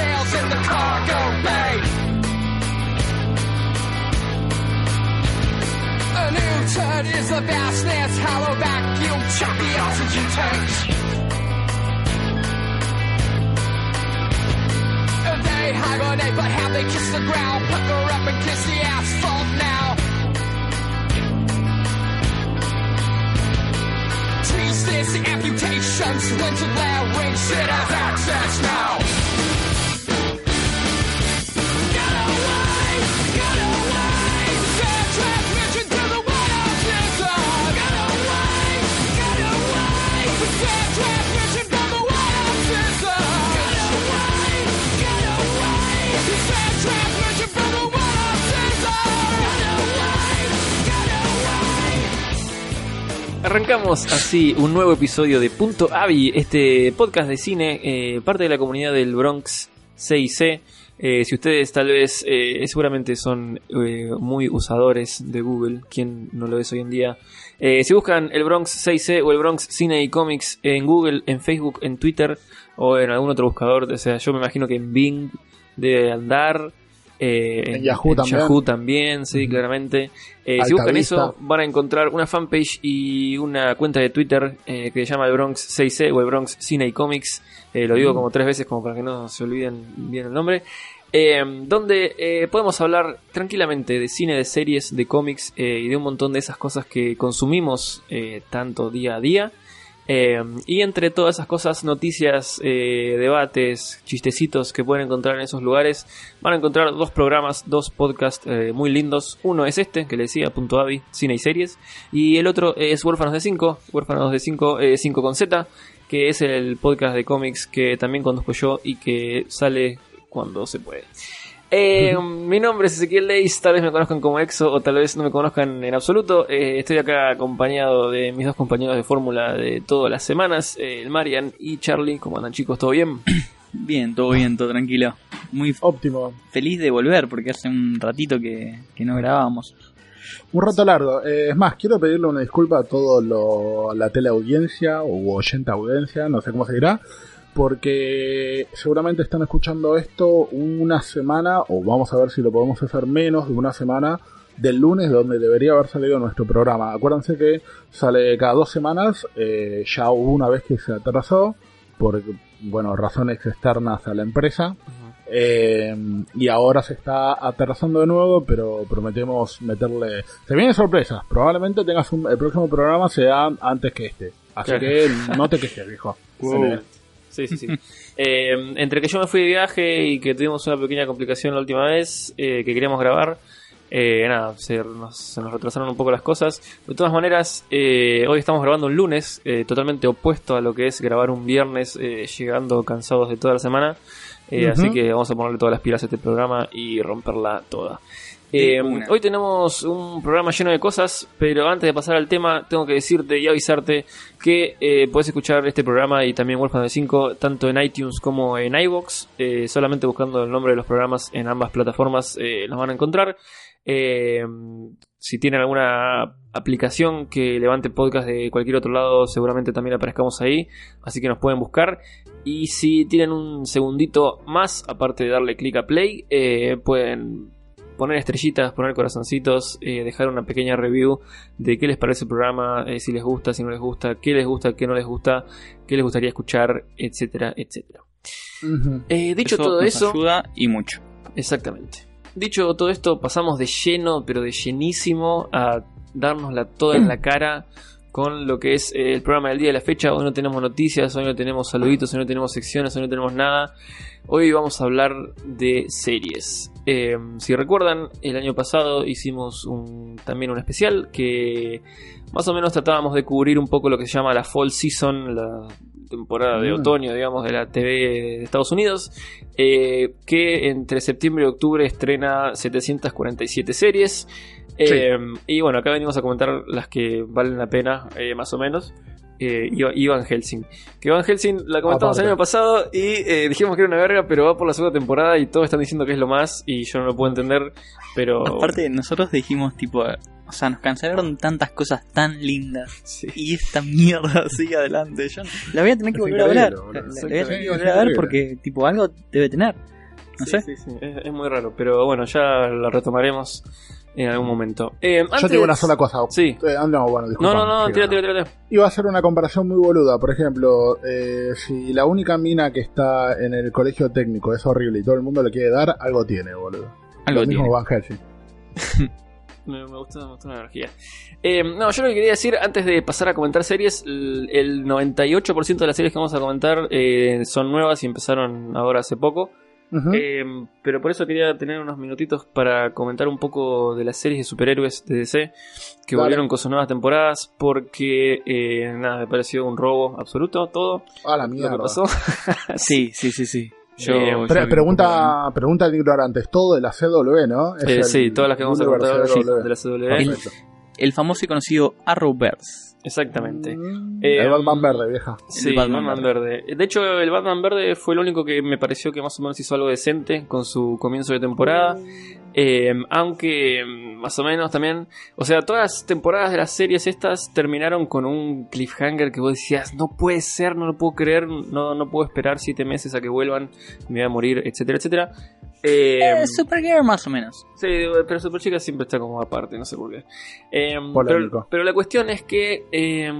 sails in the cargo bay. A new turd is the vastness, hollow vacuum, choppy oxygen tanks. They hibernate, but how they kiss the ground, pucker up and kiss the asphalt now. Trees amputations, winter glare rings, it has access now. Arrancamos así un nuevo episodio de Punto Avi, este podcast de cine, eh, parte de la comunidad del Bronx 6C. Eh, si ustedes tal vez eh, seguramente son eh, muy usadores de Google, quien no lo es hoy en día, eh, si buscan el Bronx 6C o el Bronx Cine y Comics en Google, en Facebook, en Twitter o en algún otro buscador, o sea, yo me imagino que en Bing debe andar. Eh, En Yahoo también. Yahoo también, sí, claramente. Eh, si buscan eso, van a encontrar una fanpage y una cuenta de Twitter eh, que se llama el Bronx 6C o el Bronx Cine y Comics. Eh, lo digo como tres veces como para que no se olviden bien el nombre. Donde podemos hablar tranquilamente de cine, de series, de cómics y de un montón de esas cosas que consumimos tanto día a día. Eh, y entre todas esas cosas, noticias, eh, debates, chistecitos que pueden encontrar en esos lugares, van a encontrar dos programas, dos podcasts eh, muy lindos. Uno es este, que le decía, punto avi, cine y series. Y el otro es Huérfanos de 5, Huérfanos de 5, 5 con Z, que es el podcast de cómics que también conduzco yo y que sale cuando se puede. Eh, mi nombre es Ezequiel Leis, tal vez me conozcan como Exo o tal vez no me conozcan en absoluto. Eh, estoy acá acompañado de mis dos compañeros de fórmula de todas las semanas, eh, el Marian y Charlie. ¿Cómo andan chicos? ¿Todo bien? Bien, todo bien, todo tranquilo. Muy Óptimo. feliz de volver porque hace un ratito que, que no grabábamos. Un rato largo. Eh, es más, quiero pedirle una disculpa a toda la teleaudiencia o oyente audiencia, no sé cómo se dirá, porque seguramente están escuchando esto una semana, o vamos a ver si lo podemos hacer menos de una semana del lunes donde debería haber salido nuestro programa. Acuérdense que sale cada dos semanas, eh, ya hubo una vez que se atrasó por bueno, razones externas a la empresa. Eh, y ahora se está aterrazando de nuevo, pero prometemos meterle. Se vienen sorpresas. Probablemente tengas un, el próximo programa sea antes que este. Así que no te quejes, viejo. Wow. Sí, sí, sí. Eh, entre que yo me fui de viaje y que tuvimos una pequeña complicación la última vez eh, que queríamos grabar, eh, nada, se nos, se nos retrasaron un poco las cosas. De todas maneras, eh, hoy estamos grabando un lunes, eh, totalmente opuesto a lo que es grabar un viernes, eh, llegando cansados de toda la semana. Así que vamos a ponerle todas las pilas a este programa y romperla toda. Eh, hoy tenemos un programa lleno de cosas, pero antes de pasar al tema, tengo que decirte y avisarte que eh, puedes escuchar este programa y también Wolfman de 5 tanto en iTunes como en iBox. Eh, solamente buscando el nombre de los programas en ambas plataformas los van a encontrar. Si tienen alguna aplicación que levante podcast de cualquier otro lado, seguramente también aparezcamos ahí. Así que nos pueden buscar. Y si tienen un segundito más, aparte de darle clic a play, pueden poner estrellitas, poner corazoncitos, eh, dejar una pequeña review de qué les parece el programa, eh, si les gusta, si no les gusta, qué les gusta, qué no les gusta, qué les gustaría escuchar, etcétera, etcétera. Eh, dicho todo nos eso, ayuda y mucho. exactamente. Dicho todo esto, pasamos de lleno, pero de llenísimo, a dárnosla toda en la cara con lo que es eh, el programa del día de la fecha. Hoy no tenemos noticias, hoy no tenemos saluditos, hoy no tenemos secciones, hoy no tenemos nada. Hoy vamos a hablar de series. Eh, si recuerdan, el año pasado hicimos un, también un especial que más o menos tratábamos de cubrir un poco lo que se llama la fall season, la temporada de Mm. otoño, digamos, de la TV de Estados Unidos, eh, que entre septiembre y octubre estrena 747 series. Eh, Y bueno, acá venimos a comentar las que valen la pena, eh, más o menos. Eh, y y Van Helsing. Que Van Helsing la comentamos el año pasado y eh, dijimos que era una verga, pero va por la segunda temporada y todos están diciendo que es lo más y yo no lo puedo entender. Pero Aparte, nosotros dijimos, tipo, O sea, nos cancelaron tantas cosas tan lindas. Sí. Y esta mierda sigue adelante. Yo la voy a tener que volver a ver. increíble, La, voy a tener que volver a ver porque, tipo, algo debe tener. No Sí, sé. sí, sí, Es, es muy raro, pero bueno, ya la retomaremos en algún momento. Eh, Yo antes- te digo una sola cosa. Sí. Eh, no, bueno, No, disculpa. no, no, Sí, tira, tira, tira. Iba a hacer una comparación muy boluda. Por ejemplo, eh, si la única mina que está en el colegio técnico es horrible y todo el mundo le quiere dar, algo tiene, boludo. Algo Lo mismo tiene. Van Helsing. Me, me gustó, me gustó la energía. Eh, no, yo lo que quería decir antes de pasar a comentar series, el, el 98% de las series que vamos a comentar eh, son nuevas y empezaron ahora hace poco. Eh, pero por eso quería tener unos minutitos para comentar un poco de las series de superhéroes de DC que Dale. volvieron con sus nuevas temporadas porque eh, nada, me pareció un robo absoluto todo a la lo mierda. que pasó. Sí, sí, sí, sí. Yo, Eh, yo Pre- pregunta, pregunta de ignorantes. Todo de la CW, ¿no? Es Eh, el sí, todas las que vamos a contar de la CW. Poco. El famoso y conocido Arrowverse. Exactamente. Mm, Eh, el Batman verde, vieja. Sí, El Batman, Batman verde. De hecho, el Batman verde fue el único que me pareció que más o menos hizo algo decente con su comienzo de temporada. Eh, aunque más o menos también, o sea, todas las temporadas de las series estas terminaron con un cliffhanger que vos decías, no puede ser, no lo puedo creer, no, no puedo esperar siete meses a que vuelvan, me voy a morir, etcétera, etcétera. Eh, Eh, Supergirl más o menos. Sí, pero Superchica siempre está como aparte, no sé por qué. Eh, Polémico. pero, pero la cuestión es que eh,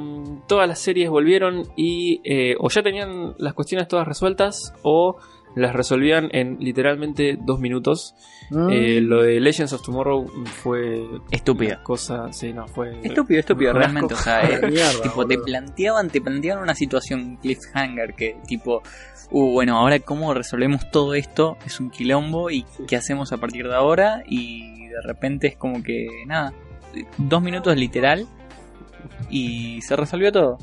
todas las series volvieron y eh, o ya tenían las cuestiones todas resueltas o las resolvían en literalmente dos minutos. Mm. Eh, lo de Legends of Tomorrow fue Estúpida. una cosa, sí, no, fue Estúpido, estúpido, realmente. O sea, eh, Mierda, tipo, te planteaban, te planteaban una situación cliffhanger que, tipo, uh, bueno, ahora cómo resolvemos todo esto, es un quilombo y qué hacemos a partir de ahora y de repente es como que, nada, dos minutos literal y se resolvió todo.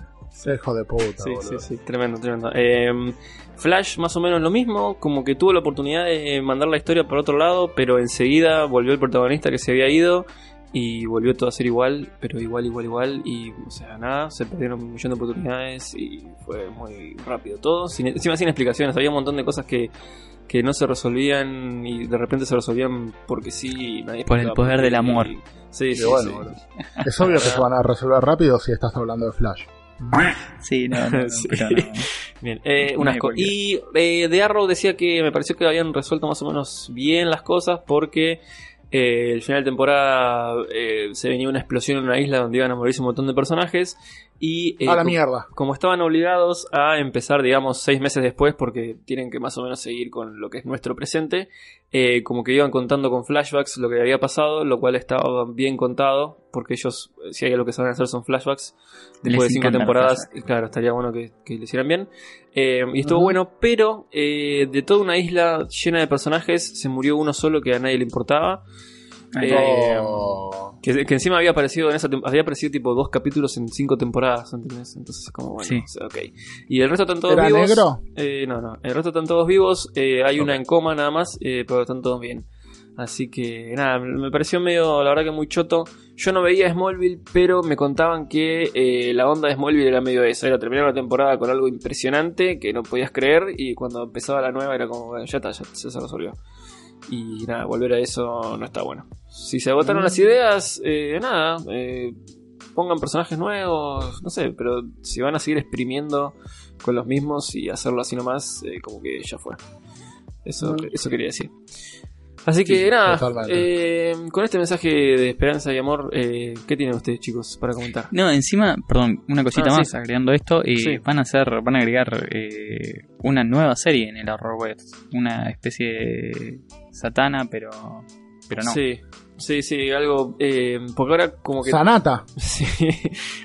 Hijo de puta, Sí, boludo. sí, sí, tremendo, tremendo. Eh, Flash más o menos lo mismo, como que tuvo la oportunidad de mandar la historia por otro lado, pero enseguida volvió el protagonista que se había ido y volvió todo a ser igual, pero igual, igual, igual, y o sea, nada, se perdieron un millón de oportunidades y fue muy rápido todo, sin, encima sin explicaciones, había un montón de cosas que, que no se resolvían y de repente se resolvían porque sí, nadie Por el poder del amor. Sí, Y sí, bueno, sí. boludo. Es obvio que se van a resolver rápido si estás hablando de Flash. Sí, no, no, no, Sí. pero no. Bien, eh. Y eh, de Arrow decía que me pareció que habían resuelto más o menos bien las cosas porque eh, el final de temporada eh, se venía una explosión en una isla donde iban a morirse un montón de personajes y eh, a la mierda. como estaban obligados a empezar, digamos, seis meses después, porque tienen que más o menos seguir con lo que es nuestro presente, eh, como que iban contando con flashbacks lo que había pasado, lo cual estaba bien contado, porque ellos, eh, si hay algo que saben hacer son flashbacks. Les Después de cinco temporadas, claro, estaría bueno que, que lo hicieran bien. Eh, y estuvo bueno, pero eh, de toda una isla llena de personajes, se murió uno solo que a nadie le importaba. Eh. Oh. Que, que encima había aparecido en esa había aparecido tipo dos capítulos en cinco temporadas, ¿entendés? Entonces como bueno, Sí. o sea, ok. Y el resto están todos ¿Era vivos. negro? Eh, no, no. El resto están todos vivos. eh, hay una en coma nada más, eh, pero están todos bien. Así que nada, me pareció medio, la verdad que muy choto. Yo no veía Smallville, pero me contaban que eh, la onda de Smallville era medio esa. Era terminar una temporada con algo impresionante que no podías creer y cuando empezaba la nueva era como, bueno, ya está, ya, ya se resolvió. Y nada, volver a eso no está bueno. Si se agotaron Mm. las ideas, eh, nada, eh, pongan personajes nuevos, no sé, pero si van a seguir exprimiendo con los mismos y hacerlo así nomás, eh, como que ya fue. Eso, Mm. eso quería decir. Así que Sí, nada, eh, con este mensaje de esperanza y amor, eh, ¿qué tienen ustedes chicos para comentar? No, encima, perdón, una cosita Ah, más sí. agregando esto, eh, Sí. van a hacer, van a agregar eh, una nueva serie en el Arrowverse, una especie de Satana, pero, pero no. Sí, sí, sí, algo, eh, porque ahora como que... Sanata. Sí,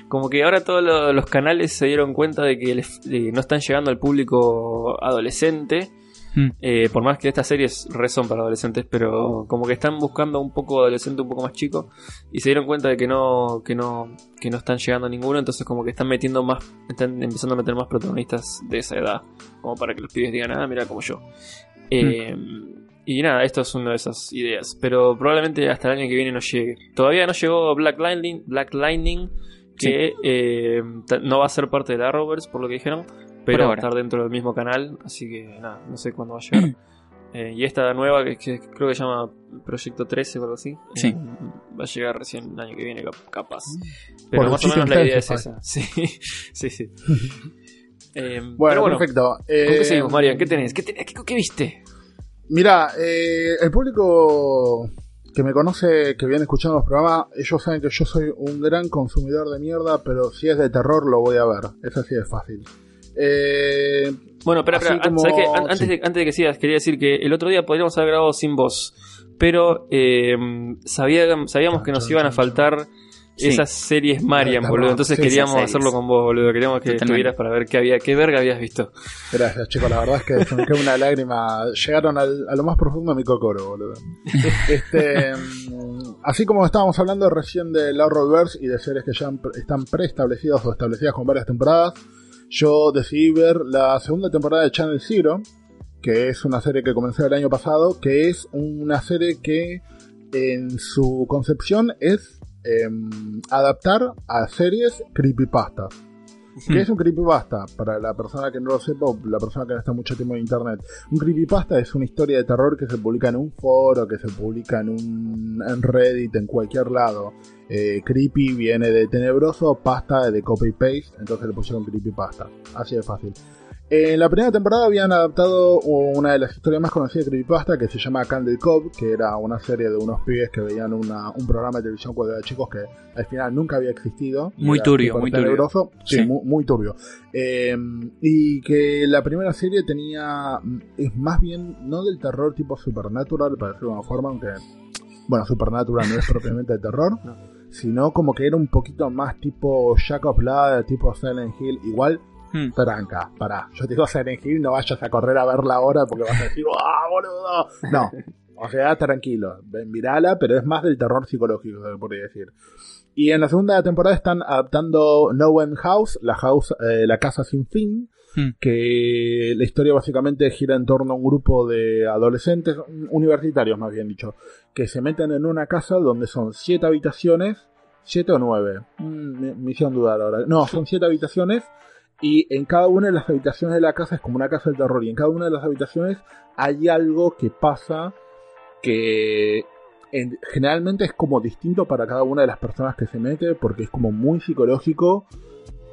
como que ahora todos lo- los canales se dieron cuenta de que les- eh, no están llegando al público adolescente. Hmm. Eh, por más que estas series re son para adolescentes, pero como que están buscando un poco adolescente un poco más chico y se dieron cuenta de que no, que no, que no están llegando a ninguno, entonces como que están metiendo más, están empezando a meter más protagonistas de esa edad, como para que los pibes digan, ah, mira como yo. Eh, Y nada, esto es una de esas ideas, pero probablemente hasta el año que viene no llegue. Todavía no llegó Black Lightning, Black Lightning que eh, no va a ser parte de la Arrowverse, por lo que dijeron, pero va a estar dentro del mismo canal, así que nada, no sé cuándo va a llegar. Eh, y esta nueva que, que creo que se llama Proyecto 13 o algo así, Sí. eh, va a llegar recién el año que viene, cap- capaz. Pero Por más o menos la idea es esa. Sí, sí, sí. Eh, Bueno, bueno, perfecto. ¿Con qué seguimos, Marian? ¿Qué tenés? ¿Qué, tenés? ¿Qué, qué viste? Mira, eh, el público que me conoce, que viene escuchando los programas, ellos saben que yo soy un gran consumidor de mierda, pero si es de terror lo voy a ver. Es así de fácil. Eh, Bueno, espera, espera. como- antes, sí. de, antes de que sigas, quería decir que el otro día podríamos haber grabado sin voz. Pero eh, sabía- sabíamos que nos iban a faltar Sí. esas series Marian, boludo. Entonces Sí, queríamos hacerlo con vos, boludo. Queríamos que estuvieras para ver qué había, qué verga habías visto. gracias, chicos. La verdad es que quedó una lágrima. Llegaron al- a lo más profundo de mi cocoro, boludo. Este, mm, así como estábamos hablando recién del Horrorverse y de series que ya están preestablecidas o establecidas con varias temporadas, yo decidí ver la segunda temporada de Channel Zero, que es una serie que comencé el año pasado, que es una serie que en su concepción es em, adaptar a series creepypasta. ¿Qué es un creepypasta? Para la persona que no lo sepa o la persona que no está mucho tiempo en internet. Un creepypasta es una historia de terror que se publica en un foro, que se publica en un en Reddit, en cualquier lado. Eh, creepy viene de tenebroso, pasta de copy paste, entonces le pusieron creepypasta. Así de fácil. En la primera temporada habían adaptado una de las historias más conocidas de Creepypasta que se llama Candle Cove, que era una serie de unos pibes que veían una- un programa de televisión cuando eran chicos que al final nunca había existido. Muy turbio, muy turbio. Sí, Sí. Muy, muy turbio. Eh, y que la primera serie tenía. Es más bien, no del terror tipo supernatural, para decirlo de una forma, aunque. Bueno, supernatural no es propiamente de terror. Sino como que era un poquito más tipo Jack of Blood, tipo Silent Hill. Igual Hmm. tranca, pará. Yo te digo Silent Hill, no vayas a correr a verla ahora porque vas a decir, ¡ah, boludo! No. O sea, tranquilo. Mirala, pero es más del terror psicológico, se podría decir. Y en la segunda temporada están adaptando No One House, la house, eh, la casa sin fin, Hmm. que la historia básicamente gira en torno a un grupo de adolescentes, universitarios más bien dicho, que se meten en una casa donde son siete habitaciones, siete o nueve, Mm, me, me hicieron dudar ahora, no, son siete habitaciones y en cada una de las habitaciones de la casa es como una casa del terror y en cada una de las habitaciones hay algo que pasa que en- generalmente es como distinto para cada una de las personas que se mete porque es como muy psicológico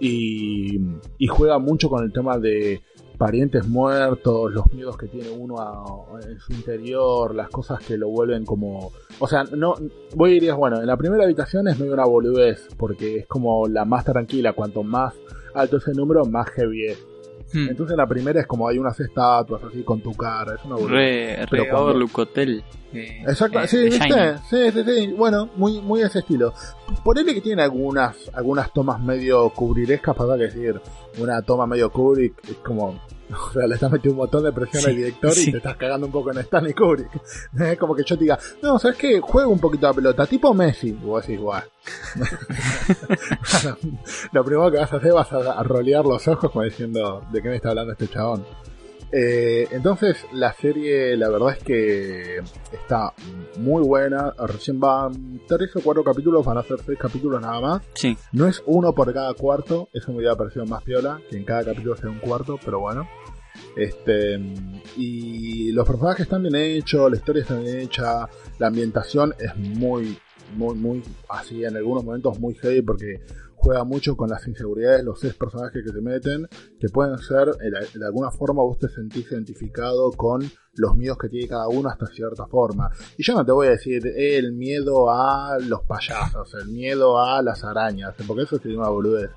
y, y juega mucho con el tema de parientes muertos, los miedos que tiene uno a- en su interior, las cosas que lo vuelven como... O sea, no vos dirías, bueno, en la primera habitación es medio una boludez, porque es como la más tranquila, cuanto más alto ese número, más heavy es. Hmm. Entonces la primera es como hay unas estatuas así con tu cara, es una. Re, Pero re cuando- Overlook Hotel. eh, Exacto, eh, sí, ¿viste? Sí, sí, sí. Bueno, muy, muy de ese estilo. Ponele que tiene algunas, algunas tomas medio cubrirescas, para decir, una toma medio Kubrick, es como, o sea, le estás metiendo un montón de presión Sí, al director sí. y te estás cagando un poco en Stanley Kubrick. Es como que yo te diga, no, ¿sabes qué? Juega un poquito la pelota, tipo Messi. Vos decís, guau. Lo primero que vas a hacer vas a, a rolear los ojos como diciendo, ¿de qué me está hablando este chabón? Eh, entonces la serie la verdad es que está muy buena. Recién van tres o cuatro capítulos, van a ser seis capítulos nada más. Sí. No es uno por cada cuarto, eso me hubiera parecido más piola, que en cada capítulo sea un cuarto, pero bueno. Este y los personajes están bien hechos, la historia está bien hecha, la ambientación es muy, muy, muy así en algunos momentos muy heavy porque juega mucho con las inseguridades, los seis personajes que se meten, que pueden ser, de de alguna forma vos te sentís identificado con los miedos que tiene cada uno hasta cierta forma. Y yo no te voy a decir el miedo a los payasos, el miedo a las arañas, porque eso sería una boludez.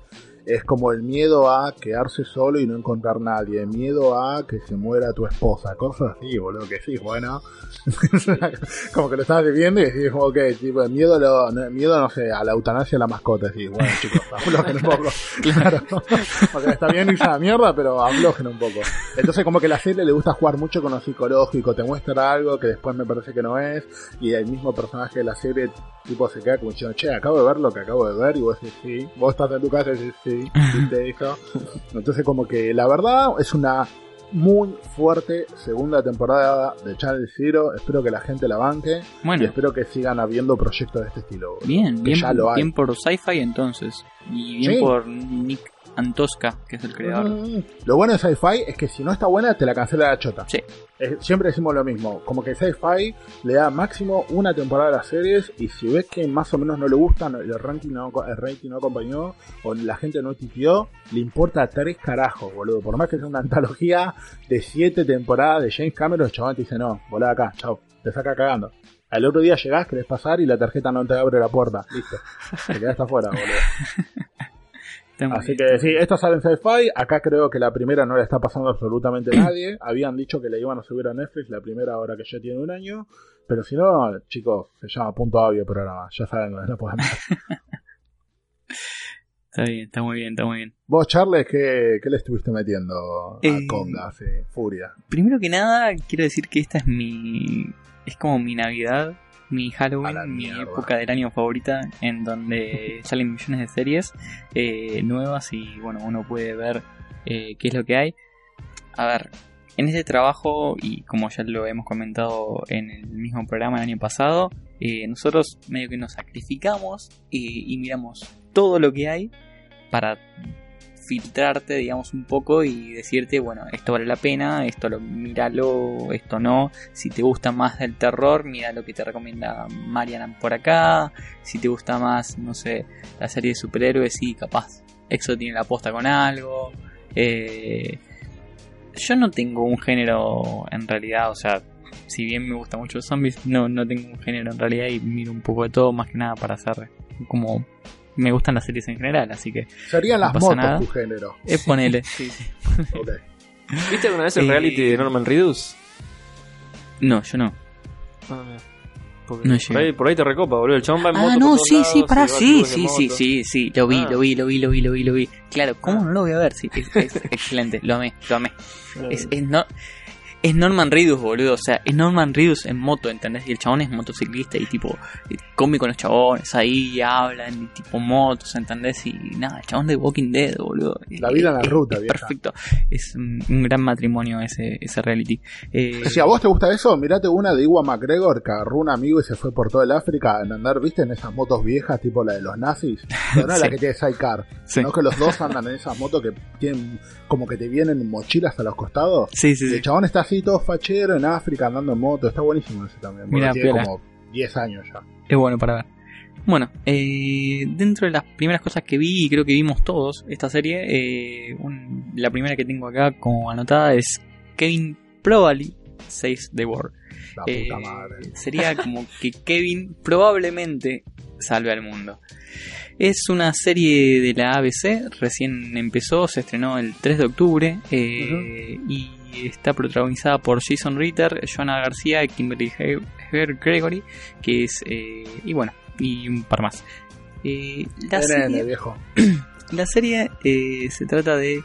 Es como el miedo a quedarse solo y no encontrar nadie, el miedo a que se muera tu esposa, cosas así, boludo, que sí, bueno. como que lo estás viviendo y decís, ok, tipo, el miedo, a lo, no, miedo, no sé, a la eutanasia de la mascota, decís, bueno, chicos, aflojen un poco. Claro, porque está bien irse a la mierda, pero aflojen un poco. Entonces, como que la serie le gusta jugar mucho con lo psicológico, te muestra algo que después me parece que no es, y el mismo personaje de la serie, tipo, se queda como diciendo, che, acabo de ver lo que acabo de ver, y vos decís, sí, vos estás en tu casa y decís, sí, Entonces, como que la verdad es una muy fuerte segunda temporada de Channel Zero. Espero que la gente la banque y Bueno, espero que sigan habiendo proyectos de este estilo. bien, bien, ya lo hay. bien por sci-fi entonces. Y bien Sí. por Nick Antosca, que es el creador. Mm, Lo bueno de Sci-Fi es que si no está buena, te la cancela la chota. Sí. Es- siempre decimos lo mismo. Como que Sci-Fi le da máximo una temporada a las series y si ves que más o menos no le gustan, el ranking no, el rating no acompañó o la gente no titió, le importa tres carajos, boludo. Por más que sea una antología de siete temporadas de James Cameron, el chabón te dice no, volá acá, chao, te saca cagando. Al otro día llegás, querés pasar y la tarjeta no te abre la puerta. Listo. Te quedaste afuera, boludo. Así que sí, esto sale en Sci-Fi. Acá creo que la primera no la está pasando absolutamente nadie. Habían dicho que la iban a subir a Netflix la primera ahora que ya tiene un año. Pero si no, chicos, se llama Punto el programa. Ya saben dónde lo pueden ver. Está bien, está muy bien, está muy bien. Vos, Charles, ¿qué, qué le estuviste metiendo a Eh, Conga? Sí, Furia. Primero que nada, quiero decir que esta es mi. Es como mi Navidad, mi Halloween, mi época del año favorita, en donde salen millones de series eh, nuevas y bueno, uno puede ver eh, qué es lo que hay. A ver, en este trabajo, y como ya lo hemos comentado en el mismo programa el año pasado, eh, nosotros medio que nos sacrificamos y miramos todo lo que hay para filtrarte, digamos, un poco y decirte, bueno, esto vale la pena, esto lo míralo, esto no. Si te gusta más del terror, mira lo que te recomienda Mariana por acá. Si te gusta más, no sé, la serie de superhéroes, sí, capaz. Exo tiene la posta con algo. Eh, yo no tengo un género en realidad, o sea, si bien me gusta mucho los zombies, no, no tengo un género en realidad y miro un poco de todo, más que nada para hacer como me gustan las series en general, así que Serían no las pasa motos nada. tu género. es ponele. sí, sí. Ok. ¿Viste alguna vez el Eh, reality de Norman Reedus? No, yo no. Ah, No por, ahí, por ahí te recopa, boludo. El chabón va en moto Ah, no, sí, lados, sí, pará, sí, sí, sí, sí, sí, lo vi, Ah. lo vi, lo vi, lo vi, lo vi, lo vi. Claro, ¿cómo Ah. no lo voy a ver? Sí, es, es excelente, lo amé, lo amé. Es, es, no, es Norman Reedus, boludo, o sea, es Norman Reedus en moto, ¿entendés? Y el chabón es motociclista y tipo, eh, come con los chabones ahí, hablan, y tipo motos, ¿entendés? Y nada, el chabón de Walking Dead, boludo. La vida en la Es- ruta, es vieja. Perfecto, es un, un gran matrimonio ese, ese reality. Eh, Si a vos te gusta eso, mirate una de Iwan McGregor que agarró un amigo y se fue por todo el África en andar, viste, en esas motos viejas, tipo la de los nazis. Pero no es la Sí. que tiene sidecar, sí. sino que los dos andan en esas motos que tienen como que te vienen mochilas a los costados. sí, sí, Y sí. el chabón está así todo fachero en África andando en moto. Está buenísimo ese también. Mirá, tiene piola. como 10 años ya. Es bueno para ver. Bueno, eh, dentro de las primeras cosas que vi, y creo que vimos todos esta serie, eh, un- la primera que tengo acá como anotada es Kevin Probably Saves the World. La Eh, puta madre. sería como que Kevin probablemente salve al mundo. Es una serie de la ABC, recién empezó, se estrenó el 3 de octubre eh, y está protagonizada por Jason Ritter, Joanna García y Kimberly Gregory, que es, eh, y bueno, y un par más. Eh, la serie, viejo. la serie eh, se trata de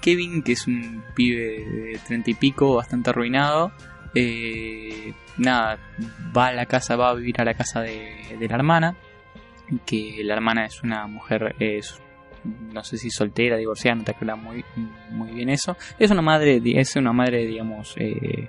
Kevin, que es un pibe de treinta y pico, bastante arruinado. Eh, nada, va a la casa, va a vivir a la casa de, de la hermana. Que la hermana es una mujer, es, no sé si soltera, divorciada, no te acuerdas muy, muy bien eso. Es una madre, es una madre, digamos, eh,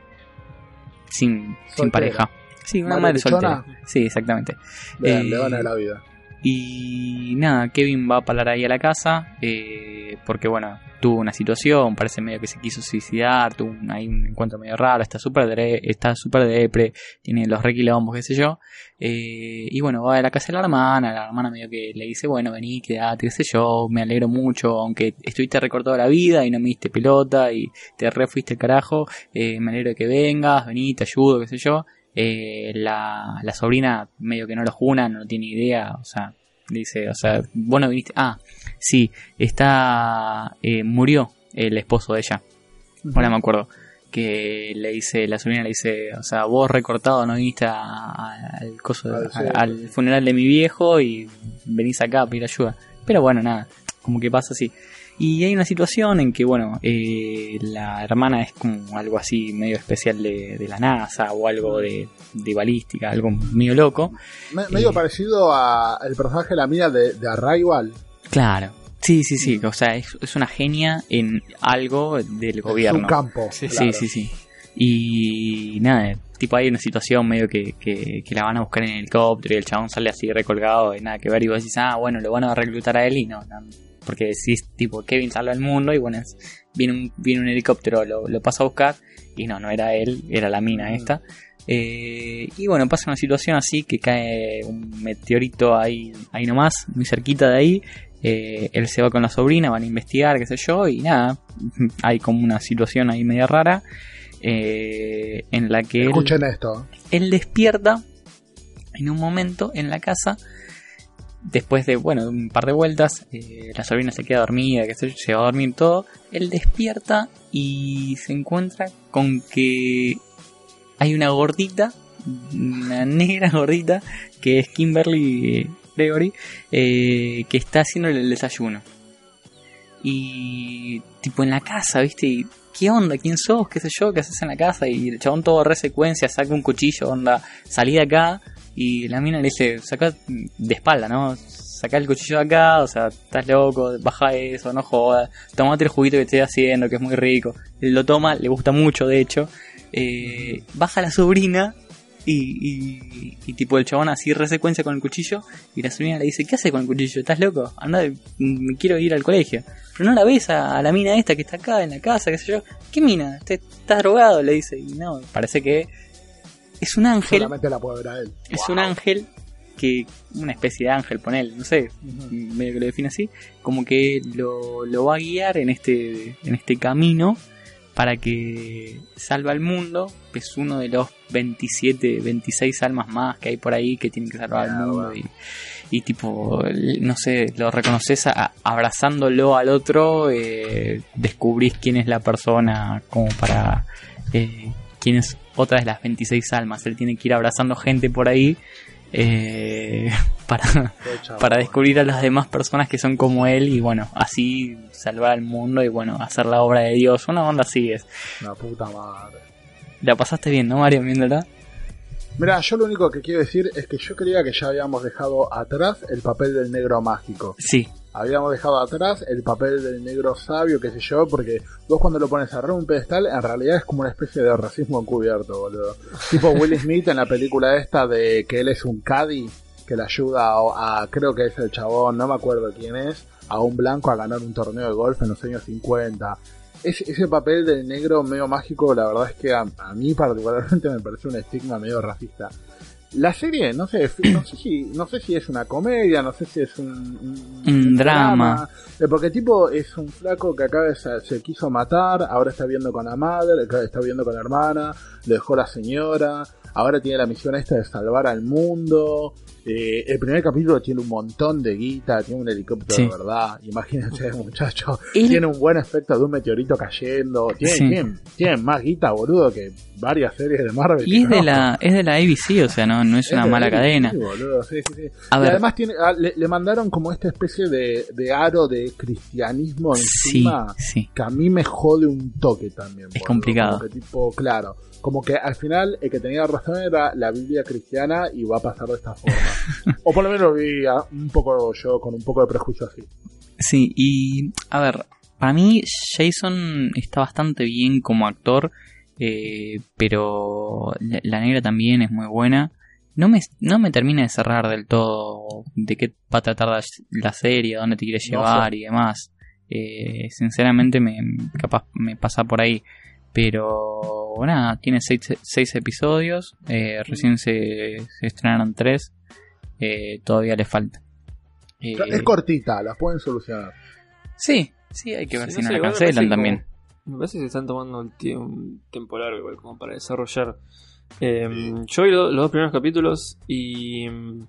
sin, sin pareja. Sí, una Madre soltera. Sí, exactamente. Le, Eh, le van a la vida. Y nada, Kevin va a parar ahí a la casa eh, porque, bueno, tuvo una situación, parece medio que se quiso suicidar, tuvo un, ahí un encuentro medio raro, está súper está súper depre, tiene los requilombos, qué sé yo. Eh, y bueno, va a la casa de la hermana, la hermana medio que le dice, bueno, vení, quedate, qué sé yo, me alegro mucho, aunque estuviste recortado la vida y no me diste pelota y te re fuiste el carajo, eh, me alegro de que vengas, vení, te ayudo, qué sé yo. Eh, la, la sobrina medio que no lo juna, no tiene idea, o sea, dice, o sea, vos no viniste, ah, sí, está, eh, murió el esposo de ella, ahora me acuerdo, que le dice, la sobrina le dice, o sea, vos recortado no viniste a- a- al coso, a- al funeral de mi viejo y venís acá a pedir ayuda, pero bueno, nada, como que pasa así. Y hay una situación en que, bueno, eh, la hermana es como algo así medio especial de, de la NASA o algo de, de balística, algo medio loco. Me- medio eh, parecido a el personaje de la mía de, de Arrival. Claro. Sí, sí, sí. O sea, es, es una genia en algo del gobierno. un campo. Sí, claro. sí, sí. Y nada, tipo hay una situación medio que, que, que la van a buscar en el helicóptero y el chabón sale así recolgado y nada que ver y vos decís, ah, bueno, lo van a reclutar a él y no, no, porque decís, tipo, Kevin salva el mundo y bueno, es- viene, un, viene un helicóptero, lo, lo pasa a buscar y no, no era él, era la mina esta. Eh, y bueno, pasa una situación así que cae un meteorito ahí, ahí nomás, muy cerquita de ahí. Eh, él se va con la sobrina, van a investigar, qué sé yo, y nada, hay como una situación ahí media rara eh, en la que él, Escuchen esto. él despierta en un momento en la casa. Después de, bueno, un par de vueltas, eh, la sobrina se queda dormida, que se, se va a dormir todo. Él despierta y se encuentra con que hay una gordita, una negra gordita, que es Kimberly eh, Gregory, eh, que está haciéndole el desayuno. Y tipo en la casa, ¿viste? Y, ¿Qué onda? ¿Quién sos? ¿Qué sé yo? ¿Qué haces en la casa? Y el chabón todo re secuencia, saca un cuchillo, onda, salí de acá. Y la mina le dice, saca de espalda, ¿no? Saca el cuchillo de acá, o sea, estás loco, baja eso, no jodas. Tomate el juguito que estoy haciendo, que es muy rico. Lo toma, le gusta mucho, de hecho. Eh, baja la sobrina y, y, y tipo el chabón así resecuencia con el cuchillo y la sobrina le dice, ¿qué hace con el cuchillo? ¿Estás loco? Anda, me quiero ir al colegio. Pero no la ves a, a la mina esta que está acá en la casa, qué sé yo. ¿Qué mina? ¿Estás drogado? Le dice. Y no, parece que es un ángel. Solamente la puede ver a él. Es un ángel que, una especie de ángel, ponele, no sé, medio que lo define así, como que lo, lo va a guiar en este, en este camino para que salva al mundo, que es uno de los 27, 26 almas más que hay por ahí que tienen que salvar al mundo y, y tipo, no sé, lo reconoces a- abrazándolo al otro, eh, descubrís quién es la persona como para... eh, quién es otra de las 26 almas, él tiene que ir abrazando gente por ahí eh, para, para descubrir a las demás personas que son como él y bueno, así salvar al mundo y bueno, hacer la obra de Dios. Una onda así es. Una puta madre. La pasaste bien, ¿no, Mario? Viéndola. Mira, yo lo único que quiero decir es que yo creía que ya habíamos dejado atrás el papel del negro mágico. Sí, Habíamos dejado atrás el papel del negro sabio, qué sé yo, porque vos cuando lo pones arriba un pedestal, en realidad es como una especie de racismo encubierto, boludo. Tipo Will Smith en la película esta de que él es un caddy, que le ayuda a, a- creo que es el chabón, no me acuerdo quién es, a un blanco a ganar un torneo de golf en los años 50. Ese, ese papel del negro medio mágico, la verdad es que a, a mí particularmente me parece un estigma medio racista. La serie, no sé, no sé si, no sé si es una comedia, no sé si es un, un- Un drama. Eh, Porque tipo es un flaco que acá se, se quiso matar, ahora está viendo con la madre, está viendo con la hermana, le dejó la señora, ahora tiene la misión esta de salvar al mundo. Eh, el primer capítulo tiene un montón de guita, tiene un helicóptero Sí. de verdad. Imagínense, muchacho. Tiene un buen efecto de un meteorito cayendo. Tiene, Sí. tiene, tiene más guita, boludo, que varias series de Marvel. y es de la es de la ABC, o sea, no, no es Es una mala ABC, cadena. boludo, sí, sí, sí. A y ver. además tiene, ah, le, le mandaron como esta especie de, de aro de cristianismo encima sí. que a mí me jode un toque también. Es boludo. complicado. Que tipo, claro, como que al final el que tenía razón era la Biblia cristiana y va a pasar de esta forma. O por lo menos vi ah, un poco yo con un poco de prejuicio así. Sí, y a ver, para mí Jason está bastante bien como actor, eh, pero la, la negra también es muy buena. No me, no me termina de cerrar del todo de qué va a tratar la, la serie, dónde te quiere No llevar y demás. Eh, sinceramente me capaz me pasa por ahí. Pero nada, tiene seis, seis episodios, eh, recién se, se estrenaron tres, eh, todavía le falta. Eh, Es cortita, las pueden solucionar. Sí, sí, hay que ver Sí, si no sé, la cancelan también. como- me parece que se están tomando el tie- un tiempo largo igual como para desarrollar. Eh, Yo vi lo- los dos primeros capítulos y mm,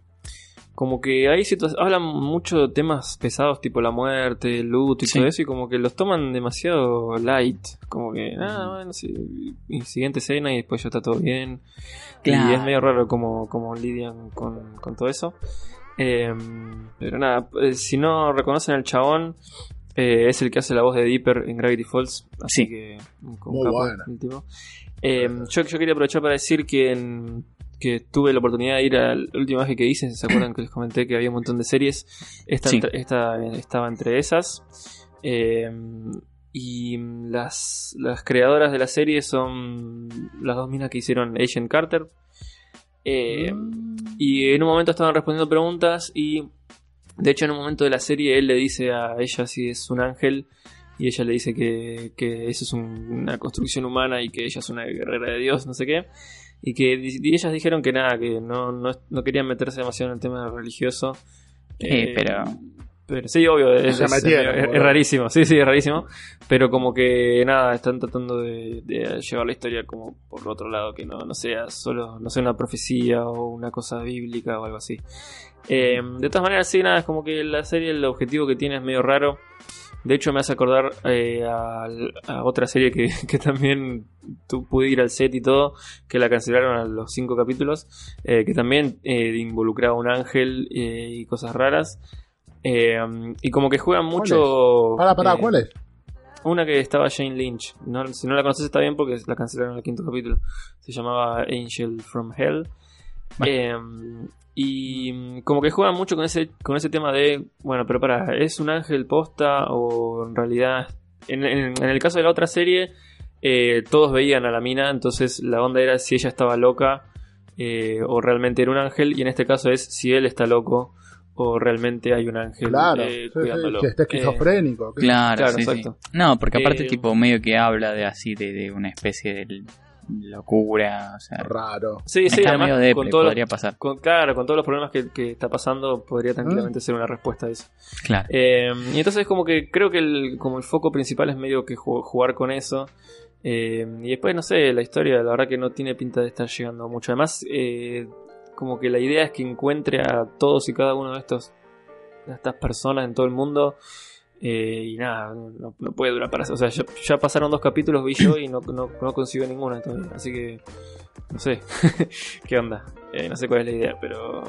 como que hay situaciones, hablan mucho de temas pesados tipo la muerte, el luto y Sí. todo eso y como que los toman demasiado light, como que nada, bueno, sí, y siguiente escena y después ya está todo bien. Claro. Y es medio raro como, como lidian con, con todo eso. Eh, pero nada, eh, si no reconocen al chabón, eh, es el que hace la voz de Dipper en Gravity Falls. Así Sí. que, un Muy capo, buena. el tipo. Eh, yo, yo quería aprovechar para decir que, en- que tuve la oportunidad de ir al último viaje que hice. ¿Se acuerdan que les comenté que había un montón de series? Esta, Sí. entre- esta estaba entre esas. Eh, y las, las creadoras de la serie son las dos minas que hicieron Agent Carter. Eh, Mm. y en un momento estaban respondiendo preguntas y De hecho, en un momento de la serie, él le dice a ella si es un ángel. Y ella le dice que, que eso es un- una construcción humana y que ella es una guerrera de Dios, no sé qué. Y que y ellas dijeron que nada, que no, no, no querían meterse demasiado en el tema religioso. Eh, pero- pero sí, obvio, es, Se es- metieron, es- es boludo. rarísimo, sí, sí, es rarísimo. Pero como que nada, están tratando de, de llevar la historia como por otro lado, que no, no sea solo, no sea una profecía o una cosa bíblica o algo así. Eh, de todas maneras, sí, nada, es como que la serie, el objetivo que tiene es medio raro. De hecho, me hace acordar eh, a, a otra serie que, que también tú pude ir al set y todo, que la cancelaron a los cinco capítulos, eh, que también eh, involucraba un ángel eh, y cosas raras. Eh, y como que juegan mucho. Para, para, eh, ¿cuál es? Una que estaba Jane Lynch. No, si no la conoces está bien porque la cancelaron en el quinto capítulo. Se llamaba Angel from Hell. Eh, y mm, como que juegan mucho con ese, con ese tema de, bueno, pero para, ¿es un ángel posta o en realidad... En, en- en el caso de la otra serie, eh, todos veían a la mina, entonces la onda era si ella estaba loca eh, o realmente era un ángel, y en este caso es si él está loco o realmente hay un ángel Claro, eh, sí, sí, cuidándolo. que está esquizofrénico. Claro, Claro, sí, sí. exacto. No, porque aparte, Eh, tipo, medio que habla de así, de, de una especie de locura. O sea, Raro. sí, sí, además con todos los- podría pasar. con- claro, con todos los problemas que, que está pasando, podría tranquilamente ser una respuesta a eso. Claro. Eh, y entonces como que creo que el, como el foco principal es medio que ju- jugar con eso. Eh, y después, no sé, la historia la verdad que no tiene pinta de estar llegando mucho. Además, eh, como que la idea es que encuentre a todos y cada uno de estos de estas personas en todo el mundo. Eh, y nada, no, puede durar para O sea, ya, ya pasaron dos capítulos, vi yo, y no, no, consigo ninguna todavía. Así que, no sé, qué onda. Eh, no sé cuál es la idea, pero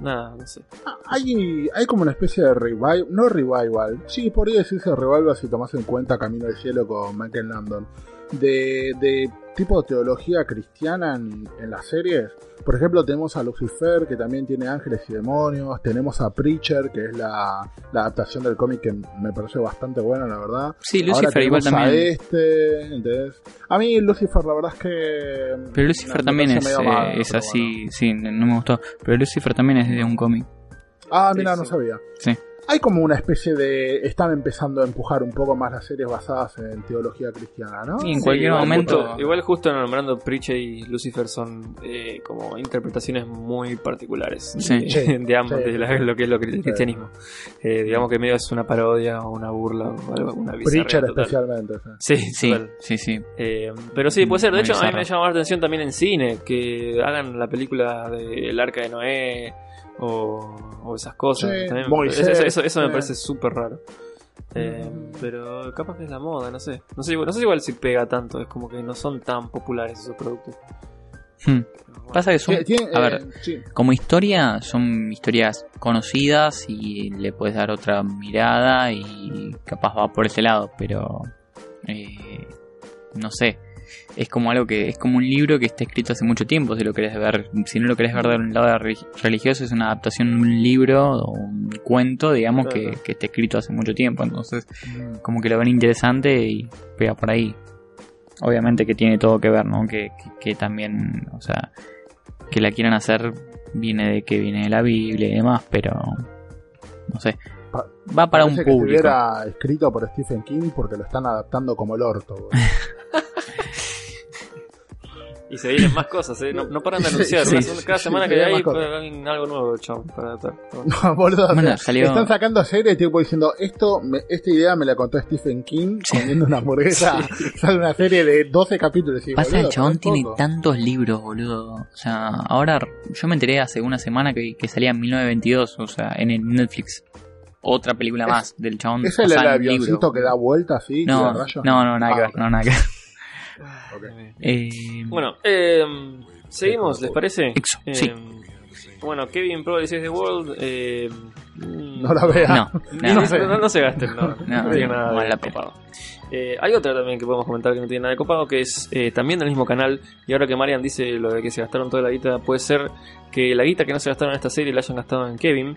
nada, no sé. Ah, Hay, hay como una especie de revival, no revival, sí, podría decirse revival si tomas en cuenta Camino del Cielo con Michael Landon, de, de tipo de teología cristiana en, en las series. Por ejemplo, tenemos a Lucifer, que también tiene ángeles y demonios, tenemos a Preacher, que es la, la adaptación del cómic que me parece bastante buena, la verdad. Sí, Ahora Lucifer igual tenemos a también. este, ¿entendés? A mí Lucifer la verdad es que... Pero Lucifer también es, eh, es así, sí, no me gustó. Pero Lucifer también es de un cómic. Ah, mira, no sabía. Sí. Hay como una especie de... Están empezando a empujar un poco más las series basadas en teología cristiana, ¿no? Sí, en Sí, cualquier igual momento. justo- igual justo nombrando Preacher y Lucifer son eh, como interpretaciones muy particulares Sí. de, Sí, de ambos, sí, de la- lo que es lo que- el cristianismo. Eh, digamos que medio es una parodia o una burla o algo, una Preacher total. especialmente. sí. Sí, Sí, total. sí, sí. Eh, pero sí, puede ser. De Muy hecho, a mí me llama la atención también en cine que hagan la película del Arca de Noé o, o esas cosas. Sí, También- eso, eso- eso me parece súper raro. Eh, pero capaz que es la moda, no sé. No sé, no sé igual si pega tanto, es como que no son tan populares esos productos. Hmm. Bueno. Pasa que son, a eh, ver, sí. como historia, son historias conocidas y le puedes dar otra mirada y capaz va por ese lado, pero eh, no sé. Es como algo que es como un libro que está escrito hace mucho tiempo, si lo querés ver, si no lo querés ver de un lado relig- religioso, es una adaptación de un libro o un cuento, digamos, Claro. que, que está escrito hace mucho tiempo, entonces Mm. como que lo ven interesante y pega por ahí. Obviamente que tiene todo que ver, ¿no? Que, que, que también, o sea, que la quieran hacer viene de que viene de la Biblia y demás, pero no sé. Pa- Va para un Parece que público. estuviera escrito por Stephen King porque lo están adaptando como el orto. Y se vienen más cosas, ¿eh? no, no paran de anunciar. Sí, Una- sí, cada sí, semana sí, que hay algo nuevo, chao, para adaptar. No, boludo, Bueno, salió- Están sacando series tipo diciendo, esto, me- esta idea me la contó Stephen King comiendo una hamburguesa. Sale una serie de 12 capítulos. Y, Pasa, boludo, el chabón tiene poco. tantos libros, boludo. O sea, ahora yo me enteré hace una semana que, que salía en 1922, o sea, en el Netflix. Otra película Es- más del chabón. ¿Es el, el libro. avioncito que da vuelta así? No, no, nada que ver, no, nada que ver. Eh, Bueno, eh, seguimos, ¿les parece? Exo, Eh, sí. Bueno, Kevin Pro de the World. Eh, No la vea. no, No, no, no, no- no se gasten, no, no, No, tiene no, nada de la copado. Eh, hay otra también que podemos comentar que no tiene nada de copado, que es eh, también del mismo canal. Y ahora que Marian dice lo de que se gastaron toda la guita, puede ser que la guita que no se gastaron en esta serie la hayan gastado en Kevin.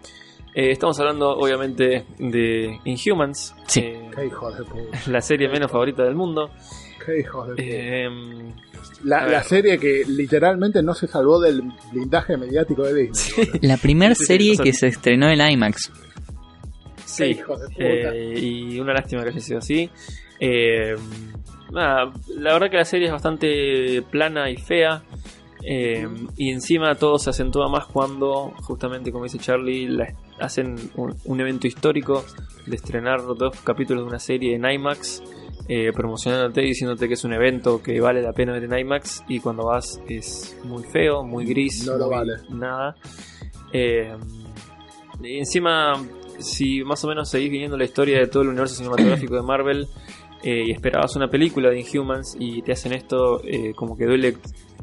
Eh, estamos hablando, obviamente, de Inhumans, Sí. eh, la serie menos favorita del mundo. Qué hijos de puta. Eh, la, serie que literalmente no se salvó del blindaje mediático de Disney. La primera Sí, serie que se estrenó en IMAX. Sí, hijos de puta. eh, y una lástima que haya sido así. Eh, nada, la verdad que la serie es bastante plana y fea. eh, y encima todo se acentúa más cuando, justamente como dice Charlie, la- hacen un, un evento histórico de estrenar dos capítulos de una serie en IMAX, eh, promocionándote y diciéndote que es un evento que vale la pena ver en IMAX. Y cuando vas es muy feo, muy gris, No lo muy vale. nada. Eh, encima, si más o menos seguís viniendo la historia de todo el universo cinematográfico de Marvel eh, y esperabas una película de Inhumans y te hacen esto, eh, como que duele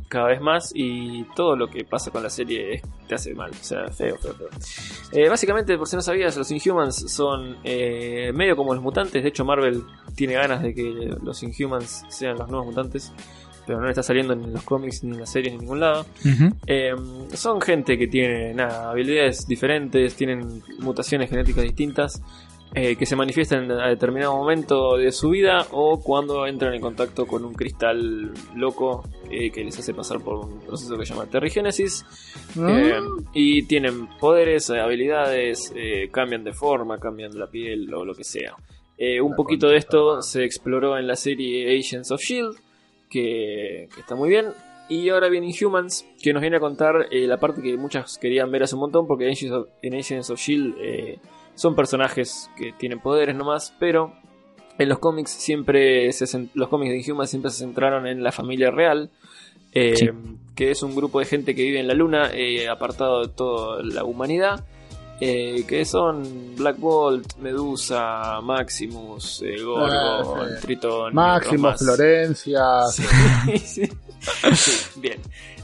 cada vez más y todo lo que pasa con la serie te hace mal, o sea, feo, feo, feo. Eh, básicamente, por si no sabías, los Inhumans son eh, medio como los mutantes, de hecho Marvel tiene ganas de que los Inhumans sean los nuevos mutantes, pero no le está saliendo en los cómics, ni en las series, ni en ningún lado. Eh, son gente que tiene nada, habilidades diferentes, tienen mutaciones genéticas distintas eh, que se manifiestan a determinado momento de su vida o cuando entran en contacto con un cristal loco eh, que les hace pasar por un proceso que se llama terrigénesis. Eh, y tienen poderes, habilidades, cambian de forma, cambian de la piel o lo que sea. Un La poquito de esto se exploró en la serie Agents of Shield, que, que está muy bien. Y ahora viene Inhumans, que nos viene a contar eh, la parte que muchas querían ver hace un montón, porque Agents of- en Agents of Shield eh, son personajes que tienen poderes nomás, pero en los cómics siempre se los cómics de Inhumans siempre se centraron en la familia real, eh, Sí. que es un grupo de gente que vive en la luna, eh, apartado de toda la humanidad. eh, que son Black Bolt, Medusa, Maximus, eh, Ah, y Máximo, otros más. Florencia. Sí, sí. Sí, bien.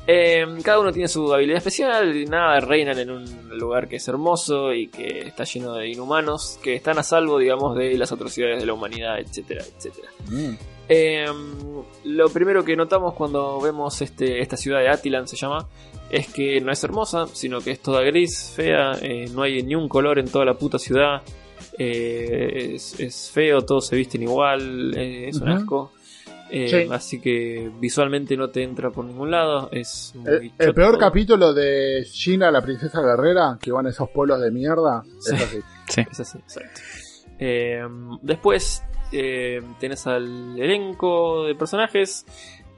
Eh, cada uno tiene su habilidad especial y nada, reinan en un lugar que es hermoso y que está lleno de inhumanos que están a salvo, digamos, de las atrocidades de la humanidad, etcétera, etcétera. Mm. Eh, lo primero que notamos cuando vemos este, esta ciudad de Attilan se llama es que no es hermosa, sino que es toda gris, fea, eh, no hay ni un color en toda la puta ciudad, eh, es, es feo, todos se visten igual, es un asco. Eh, Sí. Así que visualmente no te entra por ningún lado. Es muy El, el peor capítulo de Gina, la princesa guerrera, que van esos pueblos de mierda, Sí. es así. Sí. Es así, exacto. Eh, después eh, tenés al elenco de personajes.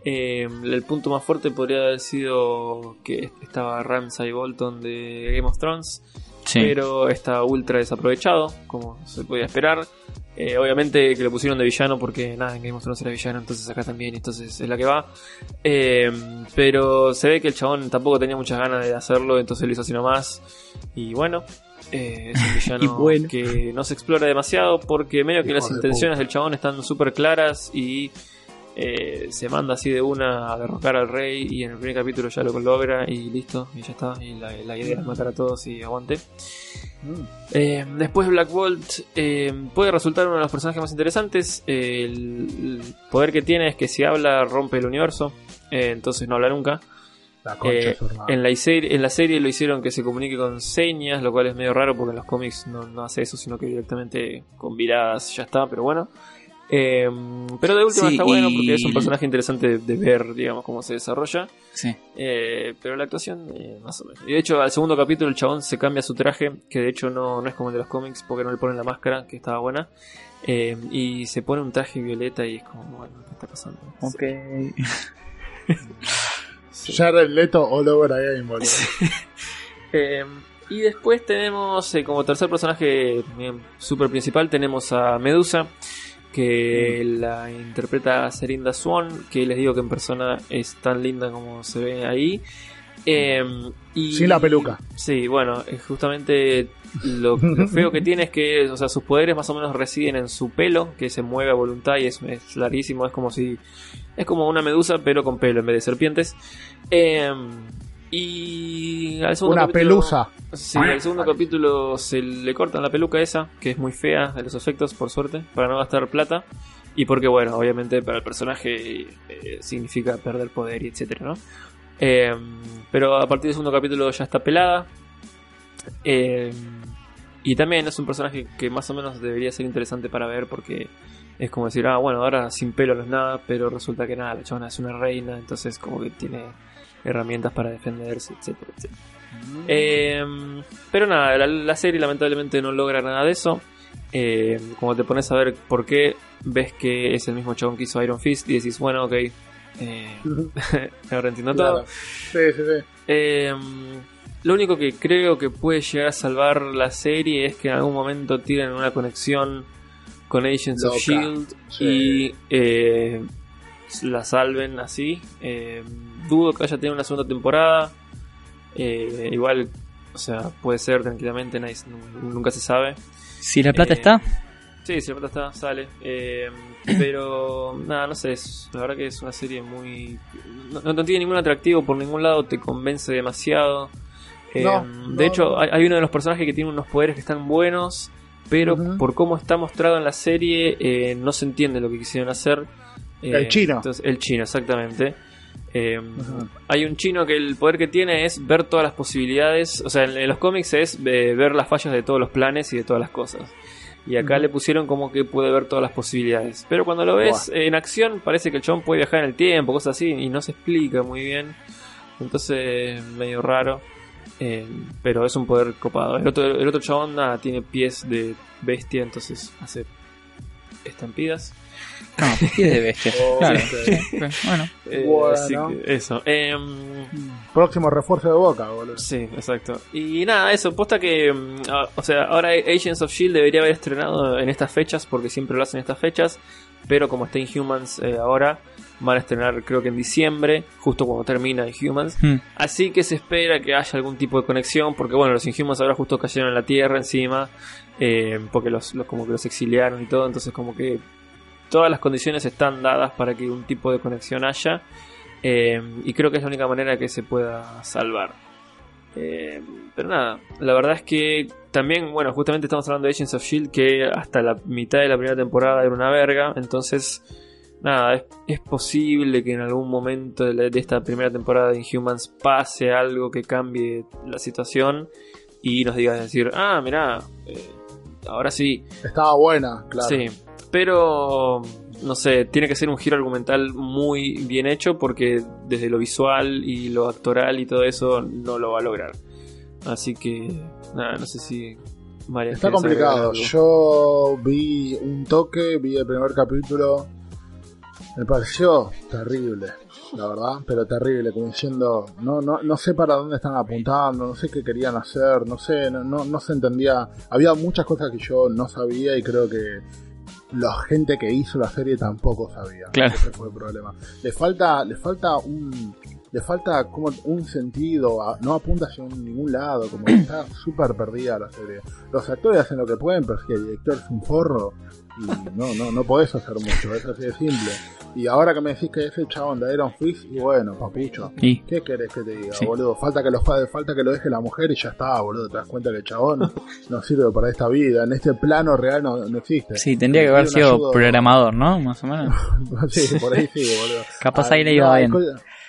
Eh, el punto más fuerte podría haber sido que estaba Ramsay Bolton de Game of Thrones, Sí. pero está ultra desaprovechado, como se podía esperar. Eh, obviamente que lo pusieron de villano porque nada, en Game of Thrones era villano, entonces acá también, entonces es la que va. Eh, pero se ve que el chabón tampoco tenía muchas ganas de hacerlo, entonces lo hizo así nomás. Y bueno, eh, es un villano bueno. que no se explora demasiado porque medio que Hijo las de intenciones del chabón están súper claras y eh, se manda así de una a derrocar al rey y en el primer capítulo ya lo logra y listo, y ya está. Y la, la idea es matar a todos y aguante. Mm. Eh, después Black Bolt eh, puede resultar uno de los personajes más interesantes. El, el poder que tiene es que si habla rompe el universo, entonces no habla nunca. La en, la serie, en la serie lo hicieron que se comunique con señas, lo cual es medio raro porque en los cómics no, no hace eso, sino que directamente con miradas ya está, pero bueno. Eh, pero de última Sí, está bueno y- porque es un personaje interesante de, de ver, digamos, cómo se desarrolla. Sí. Eh, pero la actuación, eh, más o menos. Y de hecho, al segundo capítulo el chabón se cambia su traje, que de hecho no, no es como el de los cómics, porque no le ponen la máscara, que estaba buena. Eh, y se pone un traje violeta y es como, bueno, ¿qué está pasando? Ok. Jared Leto all over again, boludo. Eh, y después tenemos, eh, como tercer personaje súper principal, tenemos a Medusa, que la interpreta Serinda Swan, que les digo que en persona es tan linda como se ve ahí. Eh, y, Sin la peluca. Sí, bueno, justamente lo, lo feo que tiene es que, o sea, sus poderes más o menos residen en su pelo, que se mueve a voluntad y es, es larguísimo, es como si... Es como una medusa, pero con pelo en vez de serpientes. Eh, y al segundo Una capítulo- pelusa. Sí, al segundo capítulo se le cortan la peluca esa, que es muy fea de los efectos, por suerte, para no gastar plata. Y porque, bueno, obviamente para el personaje eh, significa perder poder y etcétera, ¿no? Eh, pero a partir del segundo capítulo ya está pelada. Eh, y también es un personaje que más o menos debería ser interesante para ver porque es como decir, ah, bueno, ahora sin pelo no es nada, pero resulta que nada, la chavana es una reina, entonces como que tiene herramientas para defenderse, etcétera, etcétera. Eh, pero nada, la, la serie lamentablemente no logra nada de eso. eh, como te pones a ver por qué, ves que es el mismo chabón que hizo Iron Fist y decís, bueno, ok, eh, ahora entiendo todo. Sí, sí, sí. Eh, lo único que creo que puede llegar a salvar la serie es que en algún momento tienen una conexión con Agents of. Shield y eh, la salven así. Eh, dudo que haya tenido una segunda temporada. Eh, igual, o sea, puede ser tranquilamente, nadie- nunca se sabe. Si la plata Eh, está, Sí, si la plata está, sale. Eh, pero, nada, no sé, es- la verdad que es una serie muy... No, no tiene ningún atractivo por ningún lado, te convence demasiado. Eh, No, de no, hecho, no. hay, hay uno de los personajes que tiene unos poderes que están buenos, pero por cómo está mostrado en la serie, eh, no se entiende lo que quisieron hacer. Eh, El chino. entonces- el chino, exactamente. Eh, hay un chino que el poder que tiene es ver todas las posibilidades. O sea, en, en los cómics es eh, ver las fallas de todos los planes y de todas las cosas. Y acá le pusieron como que puede ver todas las posibilidades. Pero cuando lo ves en acción, parece que el chabón puede viajar en el tiempo, cosas así, y no se explica muy bien. Entonces, medio raro. Eh, pero es un poder copado. El otro, el otro chabón nada, tiene pies de bestia, entonces hace estampidas. No, pies de bestia. Oh, Claro. Sí, bueno. Eh, Bueno. así que eso. Em, Próximo refuerzo de boca, boludo. Sí, exacto. Y nada, eso, posta que, mm, o sea, ahora Agents of Shield debería haber estrenado en estas fechas, porque siempre lo hacen en estas fechas, pero como está Inhumans eh, ahora, van a estrenar creo que en diciembre, justo cuando termina Inhumans. Hmm. Así que se espera que haya algún tipo de conexión, porque bueno, los Inhumans ahora justo cayeron en la Tierra encima, eh, porque los, los- como que los exiliaron y todo, entonces como que todas las condiciones están dadas para que un tipo de conexión haya. eh, y creo que es la única manera que se pueda salvar. Eh, pero nada, la verdad es que también, bueno, justamente estamos hablando de Agents of Shield, que hasta la mitad de la primera temporada era una verga, entonces, nada, es, es posible que en algún momento de, la- de esta primera temporada de Inhumans pase algo que cambie la situación y nos diga decir, ah, mirá, eh, ahora sí, Estaba buena, claro. Sí, pero no sé, tiene que ser un giro argumental muy bien hecho porque desde lo visual y lo actoral y todo eso no lo va a lograr. Así que, nada, no sé si María. Está ¿quieres agregar complicado. Yo vi un toque, vi el primer capítulo. Me pareció terrible, la verdad, pero terrible, como diciendo, no, no, no sé para dónde están apuntando, no sé qué querían hacer, no sé, no, no, no se entendía. Había muchas cosas que yo no sabía y creo que la gente que hizo la serie tampoco sabía. Claro. Ese fue el problema. Le falta, le falta un, le falta como un sentido, a- no apunta hacia ningún lado, como que está súper perdida la serie. Los actores hacen lo que pueden, pero es que el director es un forro y no, no, no podés hacer mucho, es así de simple. Y ahora que me decís que es el chabón de Iron Fist, y bueno, papucho. ¿Qué querés que te diga, Sí. boludo? Falta que, lo, fa- falta que lo deje la mujer y ya está, boludo. Te das cuenta que el chabón no sirve para esta vida. En este plano real no, no existe. sí, tendría que haber sido programador, ¿no? Más o menos. sí, por ahí sí, boludo. Capaz ahí le iba bien.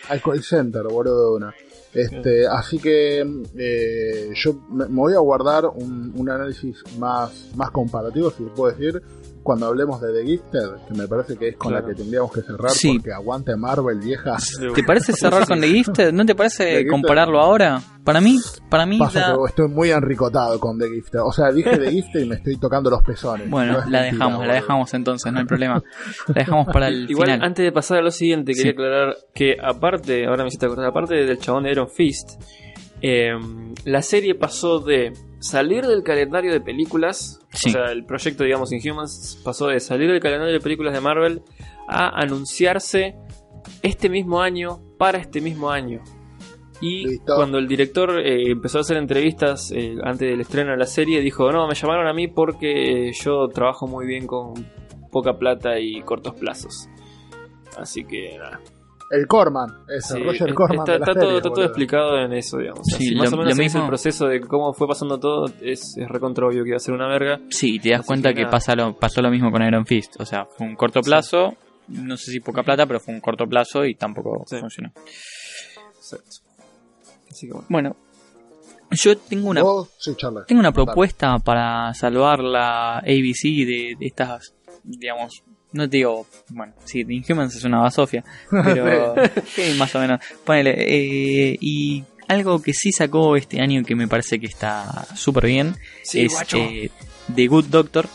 Al call center, boludo, de una. Este, así que eh, yo me, voy a guardar un, un análisis más, más comparativo, si se puede decir, cuando hablemos de The Gifted, que me parece que es con Claro. la que tendríamos que cerrar, Sí. porque aguante Marvel, vieja. ¿Te parece cerrar con The Gifted? ¿No te The parece Gifted. compararlo ahora? Para mí, para mí Pasa da- que estoy muy enricotado con The Gifted. O sea, dije The Gifted y me estoy tocando los pezones. Bueno, No la mentira, dejamos, la dejamos entonces, no hay problema. La dejamos para el Igual, final. antes de pasar a lo siguiente, quería Sí. aclarar que aparte, ahora me hiciste acordar, aparte del chabón de Iron Fist, eh, la serie pasó de salir del calendario de películas, Sí. o sea, el proyecto, digamos, Inhumans pasó de salir del calendario de películas de Marvel a anunciarse este mismo año para este mismo año. Y Listo. cuando el director eh, empezó a hacer entrevistas eh, antes del estreno de la serie, dijo, no, me llamaron a mí porque yo trabajo muy bien con poca plata y cortos plazos. Así que nada. El Corman, ese, Sí, Roger es- Corman. está, de la está todo, está explicado en eso, digamos. O sea, Sí, si más lo- o menos lo es el mismo- proceso de cómo fue pasando todo, es, es recontra obvio que iba a ser una verga. Sí, te das Así cuenta que pasa lo, pasó lo mismo con Iron Fist. O sea, fue un corto plazo, no sé si poca plata, pero fue un corto plazo y tampoco Sí. funcionó. Exacto. Así que bueno. Bueno, yo tengo una, tengo una Dale. propuesta para salvar la ABC de, de estas, digamos, no te digo, bueno, sí, The Inhumans es una basofia, pero sí, más o menos. Ponele, eh, y algo que sí sacó este año que me parece que está súper bien Sí, es eh, The Good Doctor,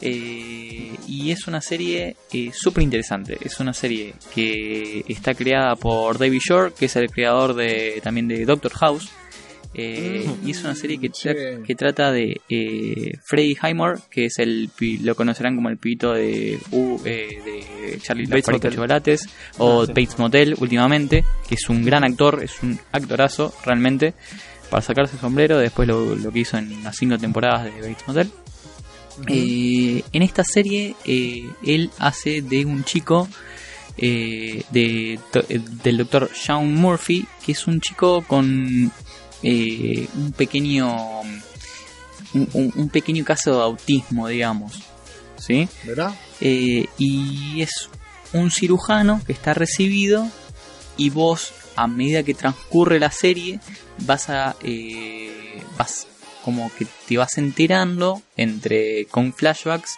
Eh, y es una serie eh, súper interesante. Es una serie que está creada por David Shore, que es el creador de también de Doctor House. Eh, y es una serie que, tra- Sí. que trata de eh, Freddie Highmore, que es el lo conocerán como el pibito de, U- eh, de Charlie la Bates Motel. chocolates o Ah, sí. Bates Motel últimamente, que es un gran actor, es un actorazo realmente para sacarse el sombrero después lo, lo que hizo en las cinco temporadas de Bates Motel. Eh, en esta serie eh, él hace de un chico eh, de, to- eh, del doctor Sean Murphy, que es un chico con eh, un pequeño un, pequeño caso de autismo, digamos. ¿Sí? ¿Verdad? Eh, y es un cirujano que está recibido y vos a medida que transcurre la serie vas a eh, vas como que te vas enterando entre con flashbacks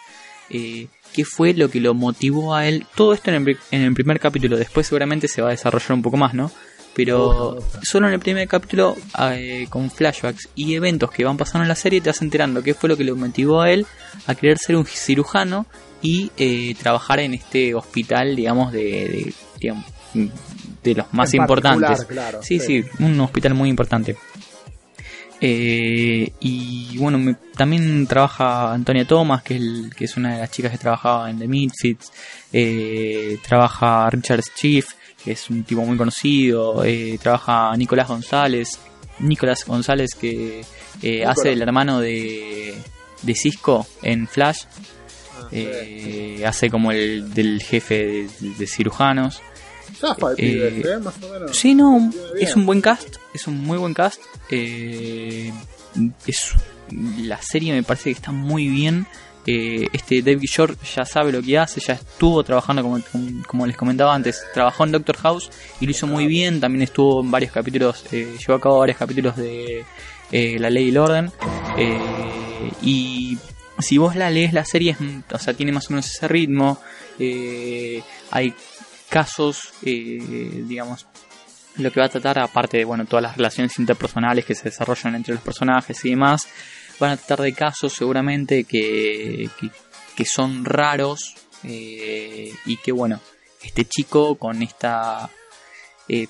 eh, qué fue lo que lo motivó a él todo esto en el, en el primer capítulo después seguramente se va a desarrollar un poco más no pero gusta. solo en el primer capítulo eh, con flashbacks y eventos que van pasando en la serie te vas enterando qué fue lo que lo motivó a él a querer ser un cirujano y eh, trabajar en este hospital, digamos, de, de, de los más En importantes. claro, sí, sí, un hospital muy importante. Eh, y bueno, me- también trabaja Antonia Thomas, que es, el- que es una de las chicas que trabajaba en The Misfits. Eh, trabaja Richard Schiff, que es un tipo muy conocido. Eh, trabaja Nicolás González. Nicolás González, que eh, hace el hermano de, de Cisco en Flash. Eh, hace como el del jefe de, de cirujanos. Zafa el Eh, pibe. Más o menos. Sí, no, es un buen cast, es un muy buen cast. Eh, es, la serie me parece que está muy bien. Eh, este David Shore ya sabe lo que hace, ya estuvo trabajando, como, les comentaba antes, trabajó en Doctor House y lo hizo muy bien. También estuvo en varios capítulos, eh, llevó a cabo varios capítulos de eh, La Ley y el Orden. Eh, y si vos la lees, la serie, es, tiene más o menos ese ritmo. Hay casos, digamos, lo que va a tratar, aparte de bueno, todas las relaciones interpersonales que se desarrollan entre los personajes y demás, van a tratar de casos seguramente que, que, que son raros eh, y que bueno, este chico con esta eh,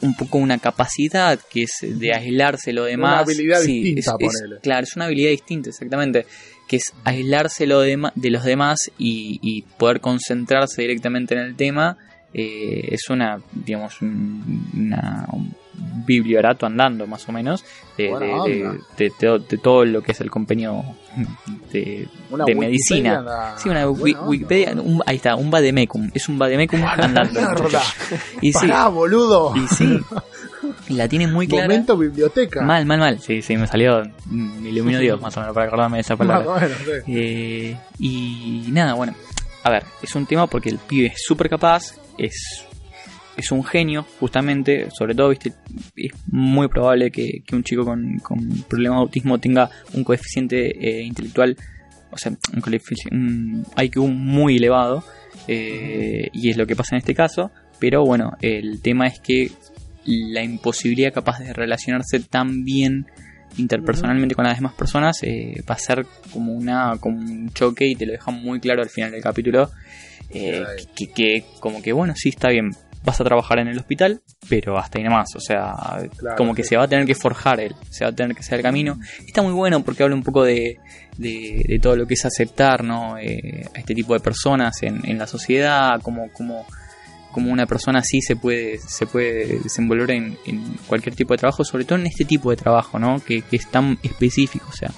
un poco una capacidad que es de aislarse de lo demás. habilidad Sí, distinta, es- es- claro, es una habilidad distinta, exactamente. Que es aislarse lo dema- de los demás y, y poder concentrarse directamente en el tema. eh, es una, digamos, un, una, un bibliorato andando, más o menos, de, de- de- todo lo que es el compendio de, medicina. Sí, una buena. Wikipedia, un- ahí está, un vademecum. Es un vademecum andando. Y sí, Pará, boludo. y sí, la tiene muy clara. Momento biblioteca. Mal, mal, mal. Sí, sí, me salió. Me iluminó Dios, más o menos, para acordarme de esa palabra. Más o menos, sí. Eh, y nada, bueno. A ver, es un tema porque el pibe es súper capaz, es, es un genio, justamente. Sobre todo, viste, es muy probable que, que un chico con, con problemas de autismo tenga un coeficiente eh, intelectual, o sea, un, un IQ muy elevado. eh, y es lo que pasa en este caso. Pero bueno, el tema es que la imposibilidad capaz de relacionarse tan bien interpersonalmente con las demás personas eh, va a ser como una como un choque y te lo dejan muy claro al final del capítulo eh, que como que bueno sí está bien vas a trabajar en el hospital pero hasta ahí nomás o sea Claro, como que sí. se va a tener que forjar él se va a tener que hacer el camino está muy bueno porque habla un poco de, de, de todo lo que es aceptar ¿no? Eh, a este tipo de personas en, en la sociedad como como como una persona así se puede se puede desenvolver en, en cualquier tipo de trabajo, sobre todo en este tipo de trabajo, ¿no? Que, que es tan específico, o sea,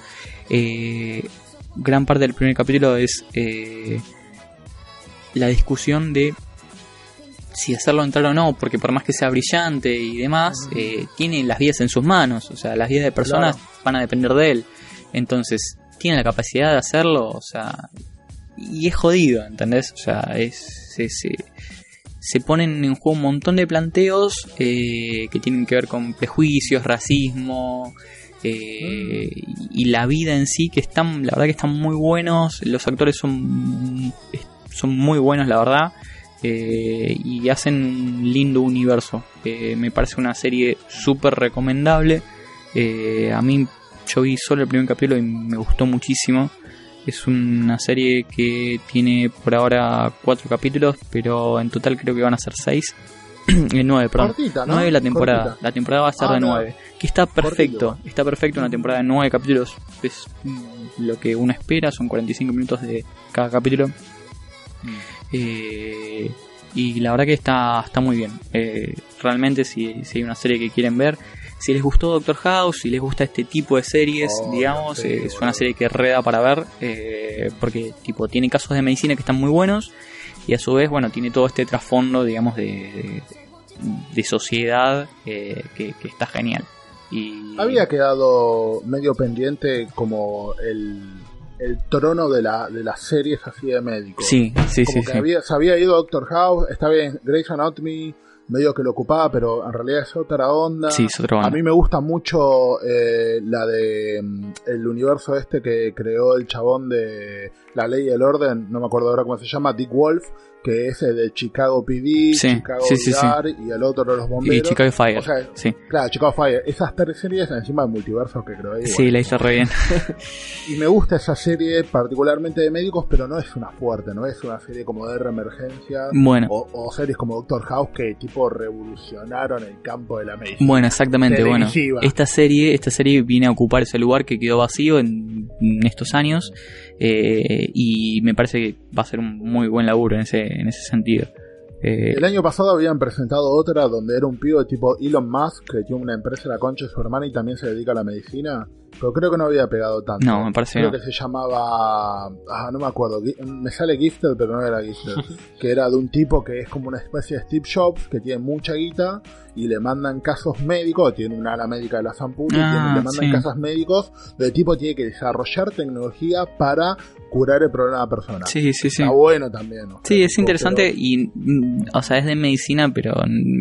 eh, gran parte del primer capítulo es eh, la discusión de si hacerlo entrar o no, porque por más que sea brillante y demás, eh, tiene las vidas en sus manos, o sea, las vidas de personas van a depender de él, entonces tiene la capacidad de hacerlo, o sea, y es jodido, ¿entendés? O sea, es, se, se, se ponen en juego un montón de planteos eh, que tienen que ver con prejuicios, racismo eh, y la vida en sí, que están, la verdad que están muy buenos, los actores son, son muy buenos, la verdad. Eh, y hacen un lindo universo. Eh, me parece una serie súper recomendable. Eh, a mí yo vi solo el primer capítulo y me gustó muchísimo. Es una serie que tiene por ahora cuatro capítulos, pero en total creo que van a ser seis. Eh, nueve, perdón. Cortita, ¿no? Nueve la temporada. Cortita. La temporada va a ser Ah, de no. nueve. Que está perfecto. Cortito. Está perfecto una temporada de nueve capítulos. Es mm, lo que uno espera. Son 45 minutos de cada capítulo. Eh, y la verdad que está, está muy bien. Eh, realmente, si, si hay una serie que quieren ver, si les gustó Doctor House, si les gusta este tipo de series, Oh, digamos, sí, es una serie que reda para ver, eh, porque tipo tiene casos de medicina que están muy buenos y a su vez, bueno, tiene todo este trasfondo, digamos, de, de, de sociedad eh, que, que está genial. Y Había quedado medio pendiente como el, el trono de, la, de las series así de médicos. Sí, sí, como sí, que sí. Había, se había ido Doctor House, está bien, Grey's Anatomy medio que lo ocupaba, pero en realidad es otra onda. Sí, es otra A banda. mí me gusta mucho eh, la de mm, el universo este que creó el chabón de La Ley y el Orden, no me acuerdo ahora cómo se llama, Dick Wolf, que es el de Chicago PD, Sí, Chicago sí, y el otro de los Y bomberos. Chicago Fire. O sea, sí, Claro, Chicago Fire. Esas tres series encima del multiverso que creo ahí. sí, la hizo re bien. Y me gusta esa serie particularmente de médicos, pero no es una fuerte, no es una serie como de emergencia Bueno. o, o series como Doctor House que tipo revolucionaron el campo de la medicina. Bueno, exactamente, bueno. Esta serie, esta serie viene a ocupar ese lugar que quedó vacío en, en estos años eh, y me parece que va a ser un muy buen laburo en ese, en ese sentido. Eh, El año pasado habían presentado otra donde era un pibe tipo Elon Musk que tiene una empresa la concha de su hermana y también se dedica a la medicina. Pero creo que no había pegado tanto. No, me parece Creo que que se llamaba. Ah, no me acuerdo. Me sale Gifted, pero no era Gifted. que era de un tipo que es como una especie de Steve Jobs que tiene mucha guita y le mandan casos médicos. Tiene una ala médica de la Zamputi y Ah, le mandan sí. casos médicos. del tipo tiene que desarrollar tecnología para curar el problema de la persona. sí, sí, sí. Está bueno también. o sea, Sí, es tipo, interesante pero y, mm, o sea, es de medicina, pero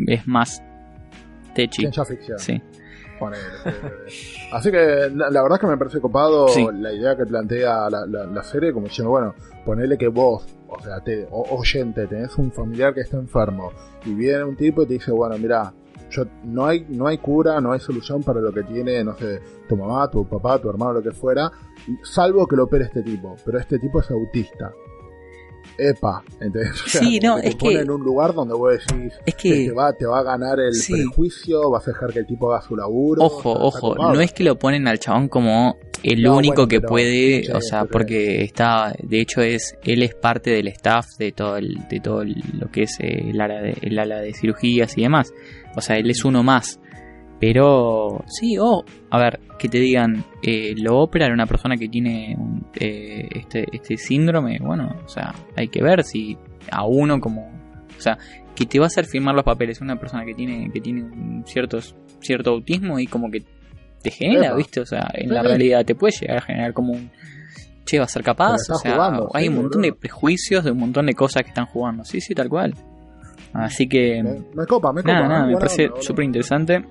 es más techi. Ciencia ficción. Sí, Sí. Así que la, la verdad es que me parece copado Sí. la idea que plantea la, la- la serie, como diciendo, bueno, ponele que vos, o sea, te, o- oyente, tenés un familiar que está enfermo y viene un tipo y te dice, bueno, mira, yo, no hay no hay cura, no hay solución para lo que tiene, no sé, tu mamá, tu papá, tu hermano, lo que fuera, salvo que lo opere este tipo, pero este tipo es autista. Epa, ¿entendés? O sea, no, que es te pone que- en un lugar donde vos decís es que te va, te va a ganar el Sí. prejuicio, vas a dejar que el tipo haga su laburo. ojo, ojo, no es que lo ponen al chabón como el No, único bueno, que pero- puede, sí, o sea, porque está, de hecho es, él es parte del staff de todo el, de todo el- lo que es el ala de, el ala de cirugías y demás. O sea, él es uno más. Pero sí, o a ver, que te digan, eh, lo operar una persona que tiene un, eh, este, este síndrome, bueno, o sea, hay que ver si a uno como, o sea, que te va a hacer firmar los papeles una persona que tiene, que tiene un cierto, cierto autismo y como que te genera, Epa. ¿viste? O sea, en Sí, la realidad te puede llegar a generar como un, che, va a ser capaz, o sea, jugando, hay sí, un montón de prejuicios de un montón de cosas que están jugando, sí, sí, tal cual. Así que... Me, me copa, me copa. Nada, nada, me parece súper interesante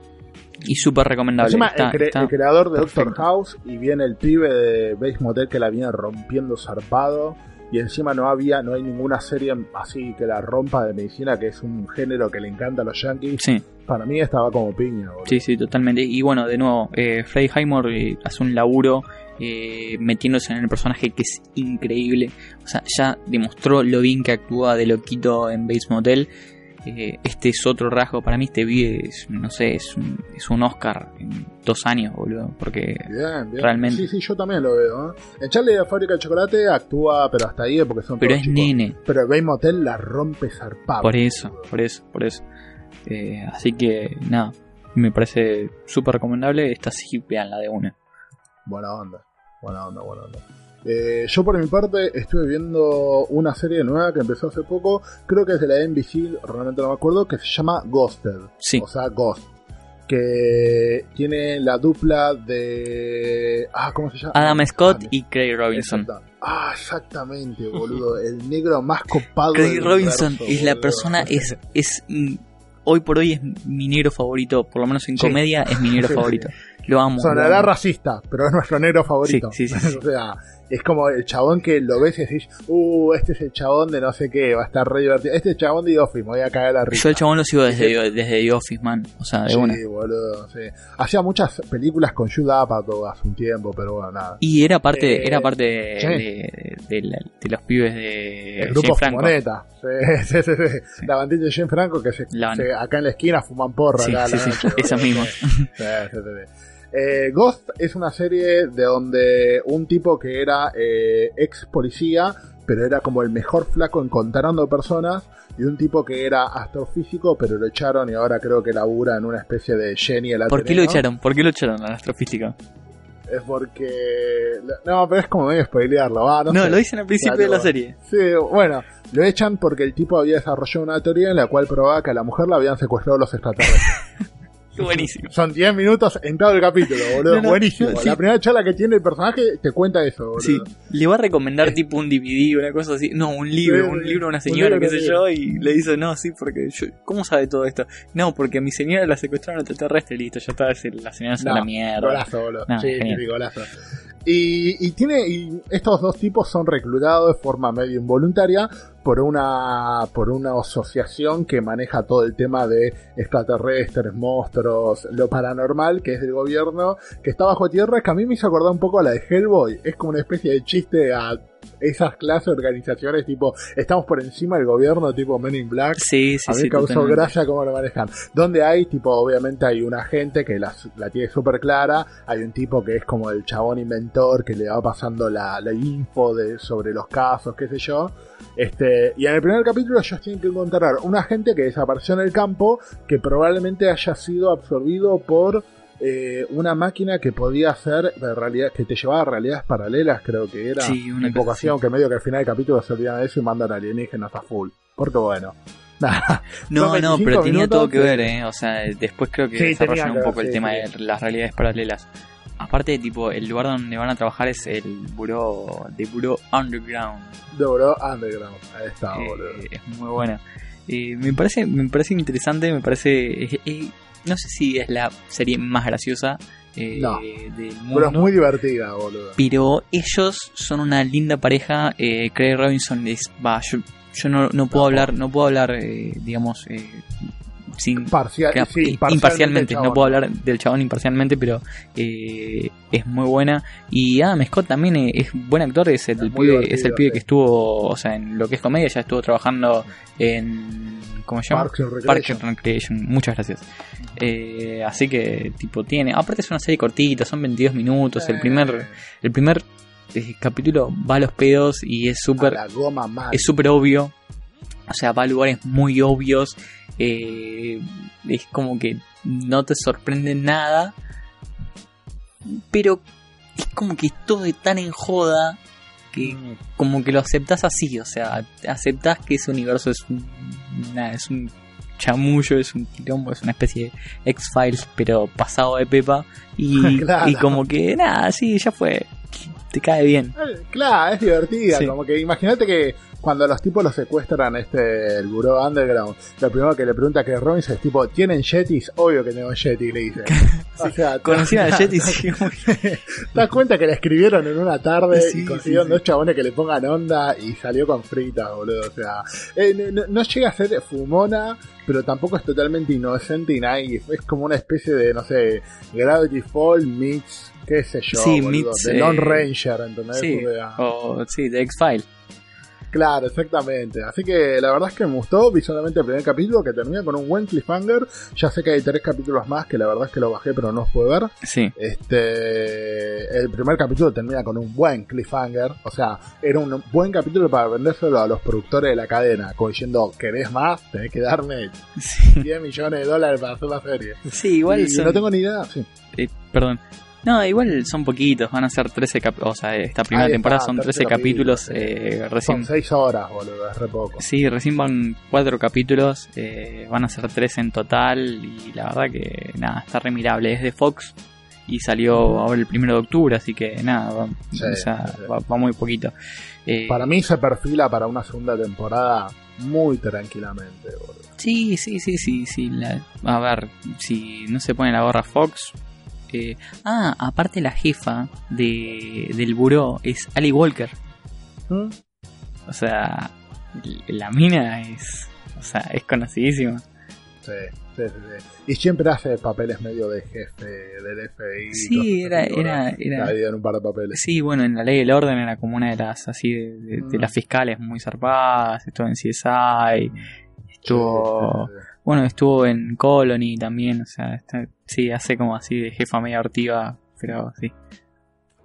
y súper recomendable. Encima, Está- el, cre- está- el creador de Doctor. House y viene el pibe de Base Motel que la viene rompiendo zarpado y encima no había, no hay ninguna serie así que la rompa de medicina que es un género que le encanta a los yankees. Sí, Para mí estaba como piña. boludo. sí, sí, totalmente. Y bueno, de nuevo, eh, Freddie Highmore eh, hace un laburo eh, metiéndose en el personaje que es increíble. O sea, ya demostró lo bien que actúa de loquito en Bates Motel. Eh, este es otro rasgo. Para mí este pibe es, no sé, es un, es un Oscar en dos años, boludo. Porque Bien, bien. Realmente. Sí, sí, yo también lo veo. ¿eh? En Charlie de la fábrica de chocolate actúa, pero hasta ahí porque son pero es chicos. nene. Pero Base Motel la rompe zarpado. Por eso, por eso, por eso. Eh, así que nada, me parece súper recomendable. Esta sí, veanla de una. Buena onda, buena onda, buena onda. Eh, yo por mi parte estuve viendo una serie nueva que empezó hace poco, creo que es de la NBC, realmente no me acuerdo, que se llama Ghosted, Sí. o sea, Ghost, que tiene la dupla de... Ah, ¿cómo se llama? Adam Scott Ah, y Craig Robinson. exacta- Ah, exactamente, boludo, el negro más copado Craig del Robinson es la boludo. persona, es, es mm, hoy por hoy es mi negro favorito, por lo menos en Sí. comedia es mi negro Sí, favorito. Lo amo. lo Sonará amo. racista, pero es nuestro negro favorito. Sí, sí, sí, sí. o sea, es como el chabón que lo ves y decís, uh, este es el chabón de no sé qué, va a estar re divertido. Este es el chabón de The Office, me voy a caer la risa. Yo el chabón lo sigo desde, desde The Office, man. O sea, de Sí, una. boludo, sí. Hacía muchas películas con Jude Apatow hace un tiempo, pero bueno, nada. Y era parte, Eh, era parte de, sí. de, de la- de los pibes de El grupo. Fumoneta. Sí, sí, sí, sí. La bandita de Jane Franco que se, se- acá en la esquina fuman porra. Sí, acá sí, la sí, noche, esos mismos. Eh, Ghost es una serie de donde un tipo que era eh, ex policía, pero era como el mejor flaco encontrando personas, y un tipo que era astrofísico, pero lo echaron y ahora creo que labura en una especie de Jenny el ¿Por qué lo echaron? ¿Por qué lo echaron al astrofísico? Es porque... No, pero es como medio spoilearlo, va, no, No, sé. lo dicen al principio de la serie. Sí, bueno, lo echan porque el tipo había desarrollado una teoría en la cual probaba que a la mujer la habían secuestrado los extraterrestres. Buenísimo. Son 10 minutos en todo el capítulo, boludo. No, no, Buenísimo. no, sí. La primera charla que tiene el personaje te cuenta eso, boludo. Sí, le va a recomendar tipo un DVD, una cosa así. No, un libro, Sí, un sí. libro a una Un señora, qué sé yo, y le dice, no, sí, porque yo, ¿cómo sabe todo esto? No, porque a mi señora la secuestraron extraterrestre, listo, ya está, es- la señora es No, una mierda. Golazo, boludo. No, sí, genial. sí, golazo. Y, y tiene y estos dos tipos son reclutados de forma medio involuntaria por una por una asociación que maneja todo el tema de extraterrestres, monstruos, lo paranormal que es del gobierno, que está bajo tierra, que a mí me hizo acordar un poco a la de Hellboy, es como una especie de chiste a esas clases de organizaciones tipo estamos por encima del gobierno tipo Men in Black Sí, sí, a mí sí. causó totalmente. gracia cómo lo manejan. Donde hay, tipo, obviamente hay una gente que la, la tiene súper clara, hay un tipo que es como el chabón inventor que le va pasando la, la info de, sobre los casos, qué sé yo. Este, y en el primer capítulo ellos tienen que encontrar un agente que desapareció en el campo que probablemente haya sido absorbido por eh, una máquina que podía hacer de realidad, que te llevaba a realidades paralelas, creo que era. Sí, una invocación, que medio que al final del capítulo se olvidan de eso y mandan alienígenas a full. Porque bueno. Nada. No, no, 25 pero tenía todo que que- ver, ¿eh? O sea, después creo que Sí, desarrollan un poco ver, el sí, tema de las realidades paralelas. Aparte, tipo, el lugar donde van a trabajar es el buró de buró underground. De Bro Underground. Ahí está, Eh, boludo. es muy buena. Eh, me parece me parece interesante, me parece... eh, no sé si es la serie más graciosa eh, No. del mundo. Pero es muy divertida, boludo. pero ellos son una linda pareja. Eh, Craig Robinson es, va, yo, yo no, no puedo No. hablar, no puedo hablar, eh, digamos, sin Parcial, sí, imparcialmente, no puedo hablar del chabón imparcialmente, pero eh, es muy buena. Y Adam Scott también es, buen actor, es el, Es pibe, es el pibe sí. que estuvo, o sea, en lo que es comedia, ya estuvo trabajando en. ¿Cómo se llama? Parks and Recreation. Parks and Recreation. Muchas gracias. Eh, así que, tipo, tiene. Aparte, es una serie cortita, son 22 minutos. El primer, el primer eh, capítulo va a los pedos y es súper es súper obvio. O sea, va a lugares muy obvios. eh, es como que no te sorprende nada. Pero es como que todo es tan en joda que Mm. como que lo aceptas así. O sea, aceptas que ese universo es un, nada, es un chamullo, es un quilombo, es una especie de X-Files, pero pasado de pepa. Y, Claro. y como que nada, sí, ya fue. Te cae bien. Eh, Claro, es divertida. Sí. Como que imagínate que cuando los tipos los secuestran este el buró underground, lo primero que le pregunta que Robinson es tipo, ¿tienen yetis? Obvio que tengo yeti, le dice. O sea, Conocían a Jet y sí, ¿Te das cuenta que la escribieron en una tarde Sí, y consiguieron dos chabones que le pongan onda y salió con fritas, boludo? O sea, eh, no, no- llega a ser fumona, pero tampoco es totalmente inocente y naive. Es como una especie de, no sé, Gravity Fall meets, qué sé yo, Sí, boludo, meets, de Lone eh, Ranger, ¿entendés? Sí, o sí, de X-File. Claro, exactamente. Así que la verdad es que me gustó visualmente el primer capítulo que termina con un buen cliffhanger. Ya sé que hay tres capítulos más que la verdad es que lo bajé pero no os pude ver. Sí, Este, el primer capítulo termina con un buen cliffhanger, o sea, era un buen capítulo para vendérselo a los productores de la cadena, como diciendo, ¿querés más? Tenés que darme sí, 10 millones de dólares para hacer la serie. Sí, igual y son... no tengo ni idea, sí. eh, perdón. No, igual son poquitos, van a ser 13 capítulos, o sea, esta primera temporada son 13 tercer capítulos, capítulo, eh, Son recién... 6 horas, boludo, es re poco. Sí, recién van 4 capítulos, eh, van a ser 13 en total y la verdad que nada, está remirable, es de Fox y salió ahora el primero de octubre, así que nada, va, Sí, o sea, sí, sí. va- va muy poquito. Eh, Para mí se perfila para una segunda temporada muy tranquilamente, boludo. Sí, sí, sí, sí, sí. la- a ver, si no se pone la gorra Fox, ah, aparte la jefa de, del buró es Ali Walker. ¿Mm? O sea, la mina es, o sea, es conocidísima. Sí, sí, sí, sí. Y siempre hace papeles medio de jefe del FBI. Sí, era- era- era- Ha habido en un par de papeles. Sí, bueno, en la ley del orden era como una de las así de, de- de Mm. las fiscales muy zarpadas, estuvo en CSI, estuvo, sí. Bueno, estuvo en Colony también, o sea, está- sí, hace como así de jefa media ortiva, pero sí.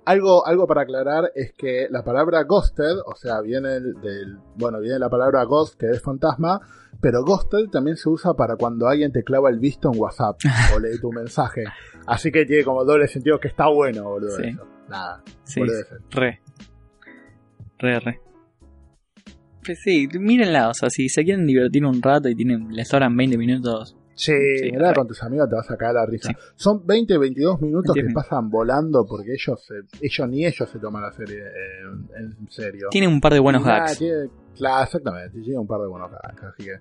Algo, algo para aclarar es que la palabra ghosted, o sea, viene del, del- bueno, viene de la palabra ghost, que es fantasma, pero ghosted también se usa para cuando alguien te clava el visto en WhatsApp o lee tu mensaje. Así que tiene como doble sentido que está bueno, boludo. Sí. eso. Nada, Sí, re. Re, re. Pues sí, mírenla, o sea, si se quieren divertir un rato y tienen, les sobran 20 minutos, Sí, Sí, mirá con tus amigos, te vas a caer la risa. Sí. Son 20, 22 minutos 20 que pasan volando porque ellos, se- ellos ni ellos se toman la serie eh, en serio. tiene un par de buenos nada, hacks. tiene- claro, exactamente, tiene un par de buenos hacks, así que...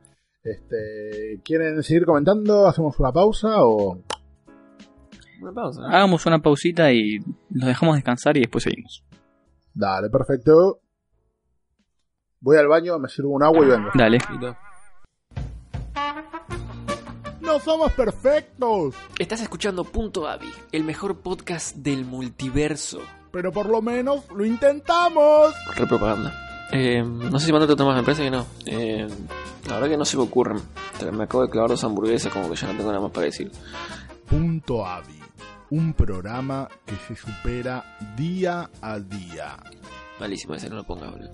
Este, ¿Quieren seguir comentando? ¿Hacemos una pausa o...? Una pausa. Hagamos una pausita y los dejamos descansar y después seguimos. Dale, perfecto. Voy al baño, me sirvo un agua y vengo. Dale. ¡No somos perfectos! Estás escuchando Punto Avi, el mejor podcast del multiverso. Pero por lo menos lo intentamos. Re propaganda. Eh, no sé si mandarte otro más, me parece que no. Eh, la verdad que no se me ocurren. Me acabo de clavar dos hamburguesas, como que ya no tengo nada más para decir. Punto Avi, un programa que se supera día a día. Malísimo ese, no lo pongas, boludo.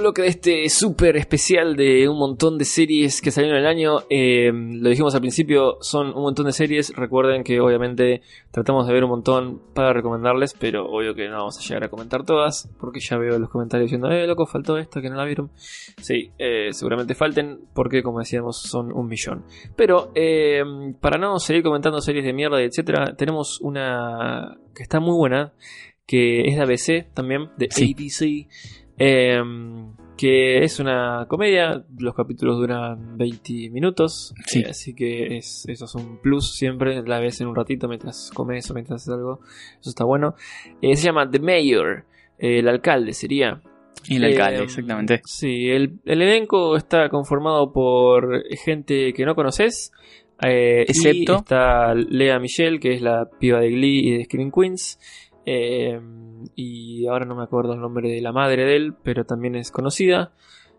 Bloque de este súper especial de un montón de series que salieron en el año. Eh, lo dijimos al principio, son un montón de series. Recuerden que obviamente tratamos de ver un montón para recomendarles, pero obvio que no vamos a llegar a comentar todas, porque ya veo los comentarios diciendo, eh, loco, faltó esto, que no la vieron. Sí, eh, seguramente falten, porque como decíamos, son un millón. Pero eh, para no seguir comentando series de mierda, y etcétera, tenemos una que está muy buena, que es de ABC también, de Sí. ABC. Eh, que es una comedia, los capítulos duran 20 minutos, Sí. eh, así que es, eso es un plus siempre, la ves en un ratito mientras comes o mientras haces algo, eso está bueno. Eh, se llama The Mayor, eh, el alcalde sería. Y el alcalde, Eh, exactamente. Sí, el, el elenco está conformado por gente que no conoces. eh, y Excepto- está Lea Michelle, que es la piba de Glee y de Scream Queens. Eh, y ahora no me acuerdo el nombre de la madre de él, pero también es conocida.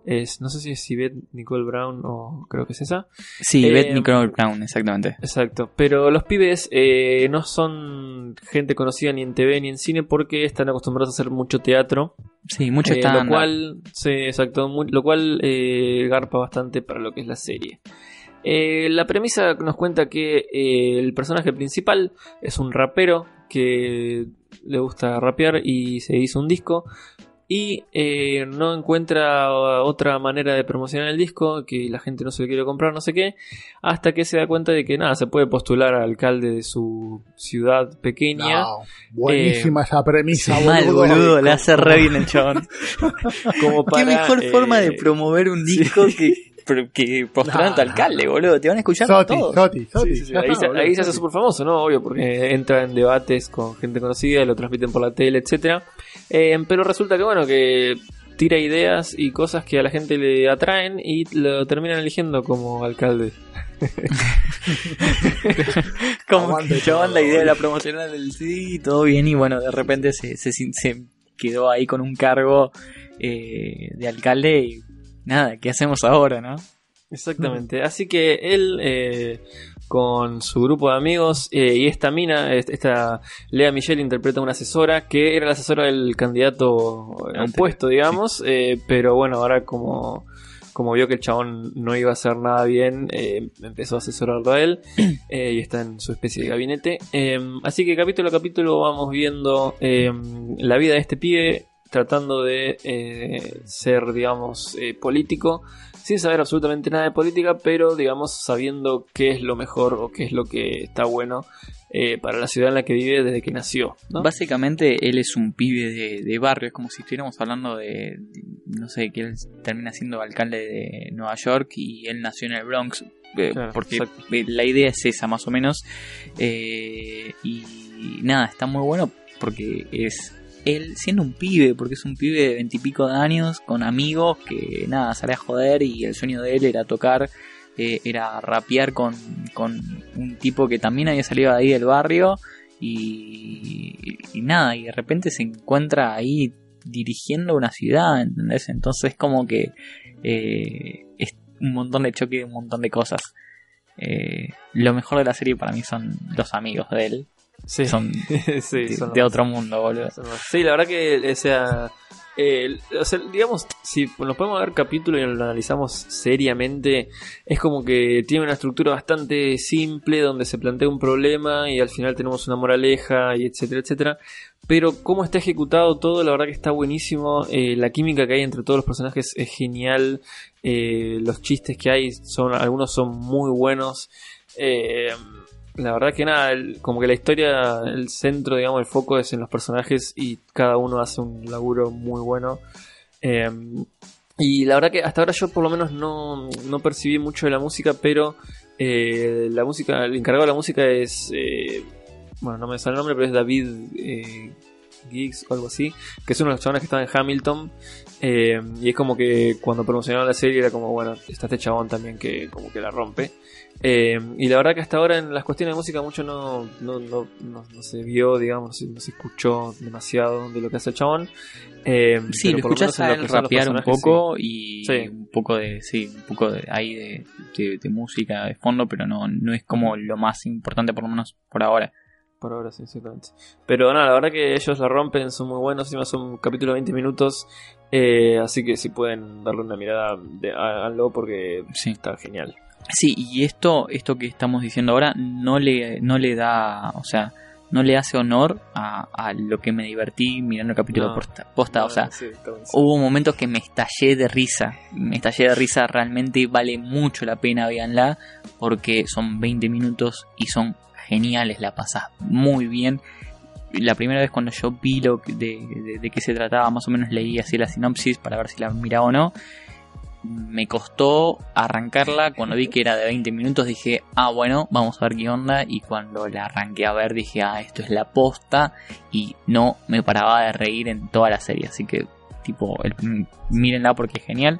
Es, no sé si es Yvette Nicole Brown o creo que es esa. Sí, eh, Beth Nicole Brown, exactamente. Exacto, pero los pibes eh, no son gente conocida ni en TV ni en cine porque están acostumbrados a hacer mucho teatro. Sí, mucho Eh, lo cual, sí, exacto, mu- lo cual eh, garpa bastante para lo que es la serie. Eh, la premisa nos cuenta que eh, el personaje principal es un rapero que le gusta rapear y se hizo un disco y eh, no encuentra otra manera de promocionar el disco, que la gente no se lo quiere comprar, no sé qué, hasta que se da cuenta de que nada, se puede postular a alcalde de su ciudad pequeña. No, buenísima esa premisa, Sí, mal, boludo. boludo, le hace re bien el chabón. Como Qué mejor eh, forma de promover un disco que, que postular a tu No, alcalde, boludo. Te van a escuchar Soti, todos. Soti, Soti. Sí, sí, Ahí, se, ahí se hace súper famoso, ¿no? Obvio, porque entra en debates con gente conocida, lo transmiten por la tele, etcétera. Eh, pero resulta que, bueno, que tira ideas y cosas que a la gente le atraen y lo terminan eligiendo como alcalde. Como chabón la idea de la promocional del sí, todo bien, y bueno, de repente se, se, se quedó ahí con un cargo eh, de alcalde y nada, ¿qué hacemos ahora, no? Exactamente. Así que él, eh, con su grupo de amigos eh, y esta mina, est- esta Lea Michelle interpreta una asesora que era la asesora del candidato a un Anterior, puesto, digamos, eh, pero bueno, ahora como, como vio que el chabón no iba a hacer nada bien, eh, empezó a asesorarlo a él y está en su especie de gabinete. Así que capítulo a capítulo vamos viendo la vida de este pibe tratando de eh, ser, digamos, eh, político sin saber absolutamente nada de política, pero digamos sabiendo qué es lo mejor o qué es lo que está bueno eh, para la ciudad en la que vive desde que nació. ¿no? Básicamente él es un pibe de, de barrio, es como si estuviéramos hablando de, de- no sé, que él termina siendo alcalde de Nueva York y él nació en el Bronx, eh, Claro, porque exacto. eh, la idea es esa más o menos. Eh, y nada, está muy bueno porque es él siendo un pibe, porque es un pibe de veintipico de años con amigos que nada, sale a joder y el sueño de él era tocar. eh, era rapear con, con un tipo que también había salido de ahí del barrio y, nada, y de repente se encuentra ahí dirigiendo una ciudad, ¿entendés? Entonces como que eh, es un montón de choque y un montón de cosas. Eh, lo mejor de la serie para mí son los amigos de él. Sí, Son sí, de, son de otro mundo, boludo. Sí, la verdad que, o sea, eh, o sea, digamos, si nos podemos ver capítulo y lo analizamos seriamente, es como que tiene una estructura bastante simple donde se plantea un problema y al final tenemos una moraleja y etcétera, etcétera. Pero cómo está ejecutado todo, la verdad que está buenísimo. Eh, la química que hay entre todos los personajes es genial. Eh, los chistes que hay son, algunos son muy buenos. Eh, la verdad que nada, el- como que la historia, el centro, digamos, el foco es en los personajes y cada uno hace un laburo muy bueno. Eh, y la verdad que hasta ahora yo por lo menos no, no percibí mucho de la música, pero eh, la música, el encargado de la música es, eh, bueno, no me sale el nombre, pero es David eh, Giggs o algo así, que es uno de los chavales que estaba en Hamilton. Eh, y es como que cuando promocionaron la serie era como, bueno, está este chabón también que como que la rompe. Eh, y la verdad que hasta ahora en las cuestiones de música mucho no, no, no, no- no se vio, digamos, no se, escuchó demasiado de lo que hace el chabón. Eh, Sí, lo en a lo él rapear un poco y Sí. un poco de, sí, un poco de ahí de, de- de música de fondo, pero no, no es como lo más importante por lo menos por ahora. Por ahora sí, exactamente. Pero nada, la verdad que ellos la rompen, son muy buenos, encima son un capítulo de 20 minutos, eh, así que si pueden darle una mirada, de, háganlo porque Sí. está genial. Sí, y esto, esto que estamos diciendo ahora no le, no le da, o sea, no le hace honor a, a lo que me divertí mirando el capítulo No. posta, posta, o sea, sí, hubo momentos que me estallé de risa, me estallé de risa, realmente vale mucho la pena, véanla, porque son 20 minutos y son geniales, la pasas muy bien. La primera vez cuando yo vi lo que- de, de, de qué se trataba, más o menos leí así la sinopsis para ver si la miraba o no. Me costó arrancarla, cuando vi que era de 20 minutos dije, ah bueno, vamos a ver qué onda, y cuando la arranqué a ver dije, ah, esto es la posta, y no me paraba de reír en toda la serie, así que tipo, el- mírenla porque es genial.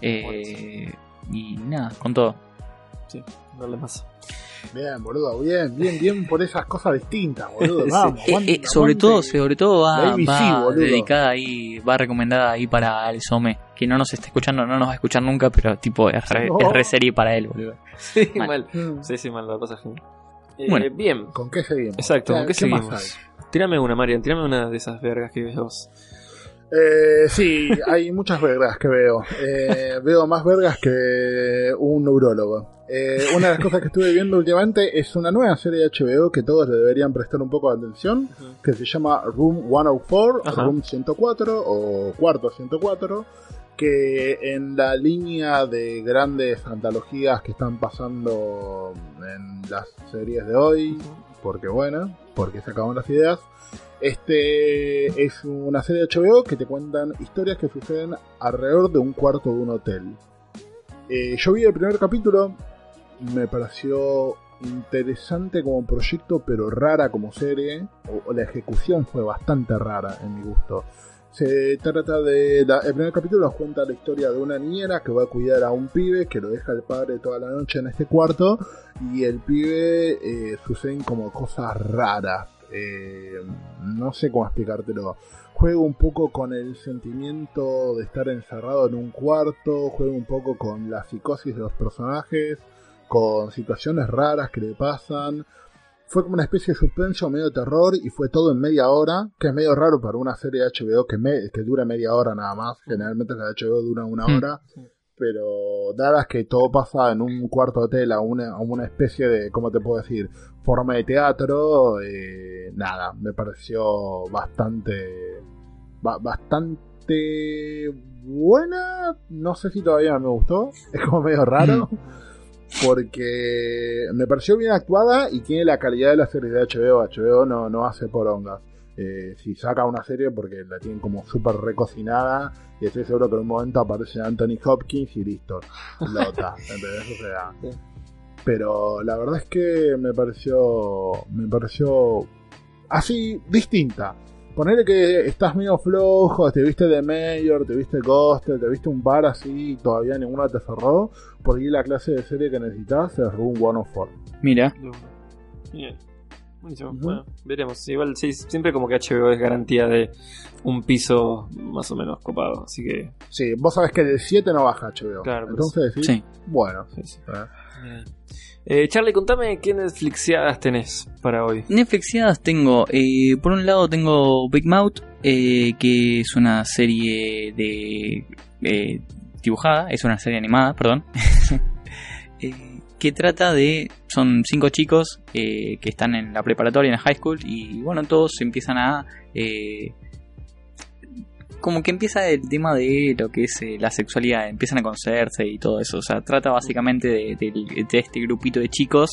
Eh, y nada, con todo. Sí, darle más. Bien, boludo, bien, bien, bien por esas cosas distintas, boludo. Sí. Vamos, Eh, aguante, eh, sobre aguante. todo, sobre todo va, dedicada ahí, va recomendada ahí para el Some, que no nos está escuchando, no nos va a escuchar nunca, pero tipo es re, No. es re serie para él, boludo. Sí, Mal. mal. Mm. Sí, sí, mal, la cosa genial. Eh, Bueno. bien, ¿Con qué seguimos? exacto, ¿con qué más seguimos? Tírame una, Marian, tírame una de esas vergas que ves vos. Eh, sí, hay muchas vergas que veo. Eh, veo más vergas que un neurólogo. Eh, una de las cosas que estuve viendo últimamente es una nueva serie de HBO que todos le deberían prestar un poco de atención, que se llama Room 104, Ajá. Room 104 o Cuarto 104, que en la línea de grandes antologías que están pasando en las series de hoy, porque bueno, porque se acaban las ideas, este es una serie de HBO que te cuentan historias que suceden alrededor de un cuarto de un hotel. Eh, yo vi el primer capítulo, me pareció interesante como proyecto, pero rara como serie. O, la ejecución fue bastante rara en mi gusto. Se trata de. el primer capítulo nos cuenta la historia de una niñera que va a cuidar a un pibe que lo deja el padre toda la noche en este cuarto. Y el pibe eh, suceden como cosas raras. Eh, no sé cómo explicártelo. Juega un poco con el sentimiento de estar encerrado en un cuarto. Juega un poco con la psicosis de los personajes. Con situaciones raras que le pasan fue como una especie de suspenso medio terror y fue todo en media hora, que es medio raro para una serie de HBO que, me- que dura media hora nada más. Generalmente la de HBO dura una Mm. hora. Pero dadas que todo pasa en un cuarto de hotel a una, a una especie de, ¿cómo te puedo decir? Forma de teatro, eh, nada, me pareció bastante, ba- bastante buena. No sé si todavía me gustó. Es como medio raro. Porque me pareció bien actuada y tiene la calidad de la serie de HBO. HBO no, no hace porongas. Eh, si saca una serie porque la tienen como súper recocinada y estoy seguro que en un momento aparece Anthony Hopkins y listo, lota, ¿entendés? O sea, Sí. pero la verdad es que me pareció, me pareció así distinta. Ponerle que estás medio flojo, te viste de Mayor, te viste Ghost, te viste un bar así y todavía ninguna te cerró, porque la clase de serie que necesitas es Room 104. Mira. Bien. Buenísimo. Ujú. Bueno, veremos. Igual sí, siempre como que HBO es garantía de un piso más o menos copado. Así que. Sí, vos sabés que de 7 no baja HBO. Claro, pues. Entonces decís, sí. bueno. sí, sí. eh, Bien. Eh, Charlie, contame qué Netflixiadas tenés para hoy. Netflixiadas tengo, eh, por un lado tengo Big Mouth, eh, que es una serie de eh, dibujada, es una serie animada, perdón, que trata de, son cinco chicos eh, que están en la preparatoria, en la high school, y bueno, todos empiezan a... eh, como que empieza el tema de lo que es eh, la sexualidad, empiezan a conocerse y todo eso. O sea, trata básicamente de, este grupito de chicos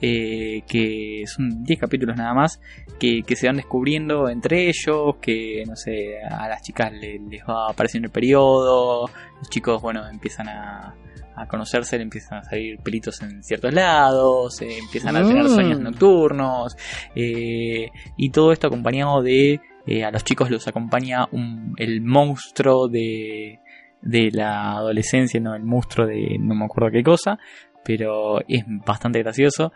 que son 10 capítulos nada más, que, se van descubriendo entre ellos, que no sé, a las chicas le- les va apareciendo el periodo, los chicos, bueno, empiezan a, a conocerse, le empiezan a salir pelitos en ciertos lados, eh, empiezan a tener Mm. sueños nocturnos, eh, y todo esto acompañado de, eh, a los chicos los acompaña un- el monstruo de, de la adolescencia, no el monstruo de no me acuerdo qué cosa, pero es bastante gracioso.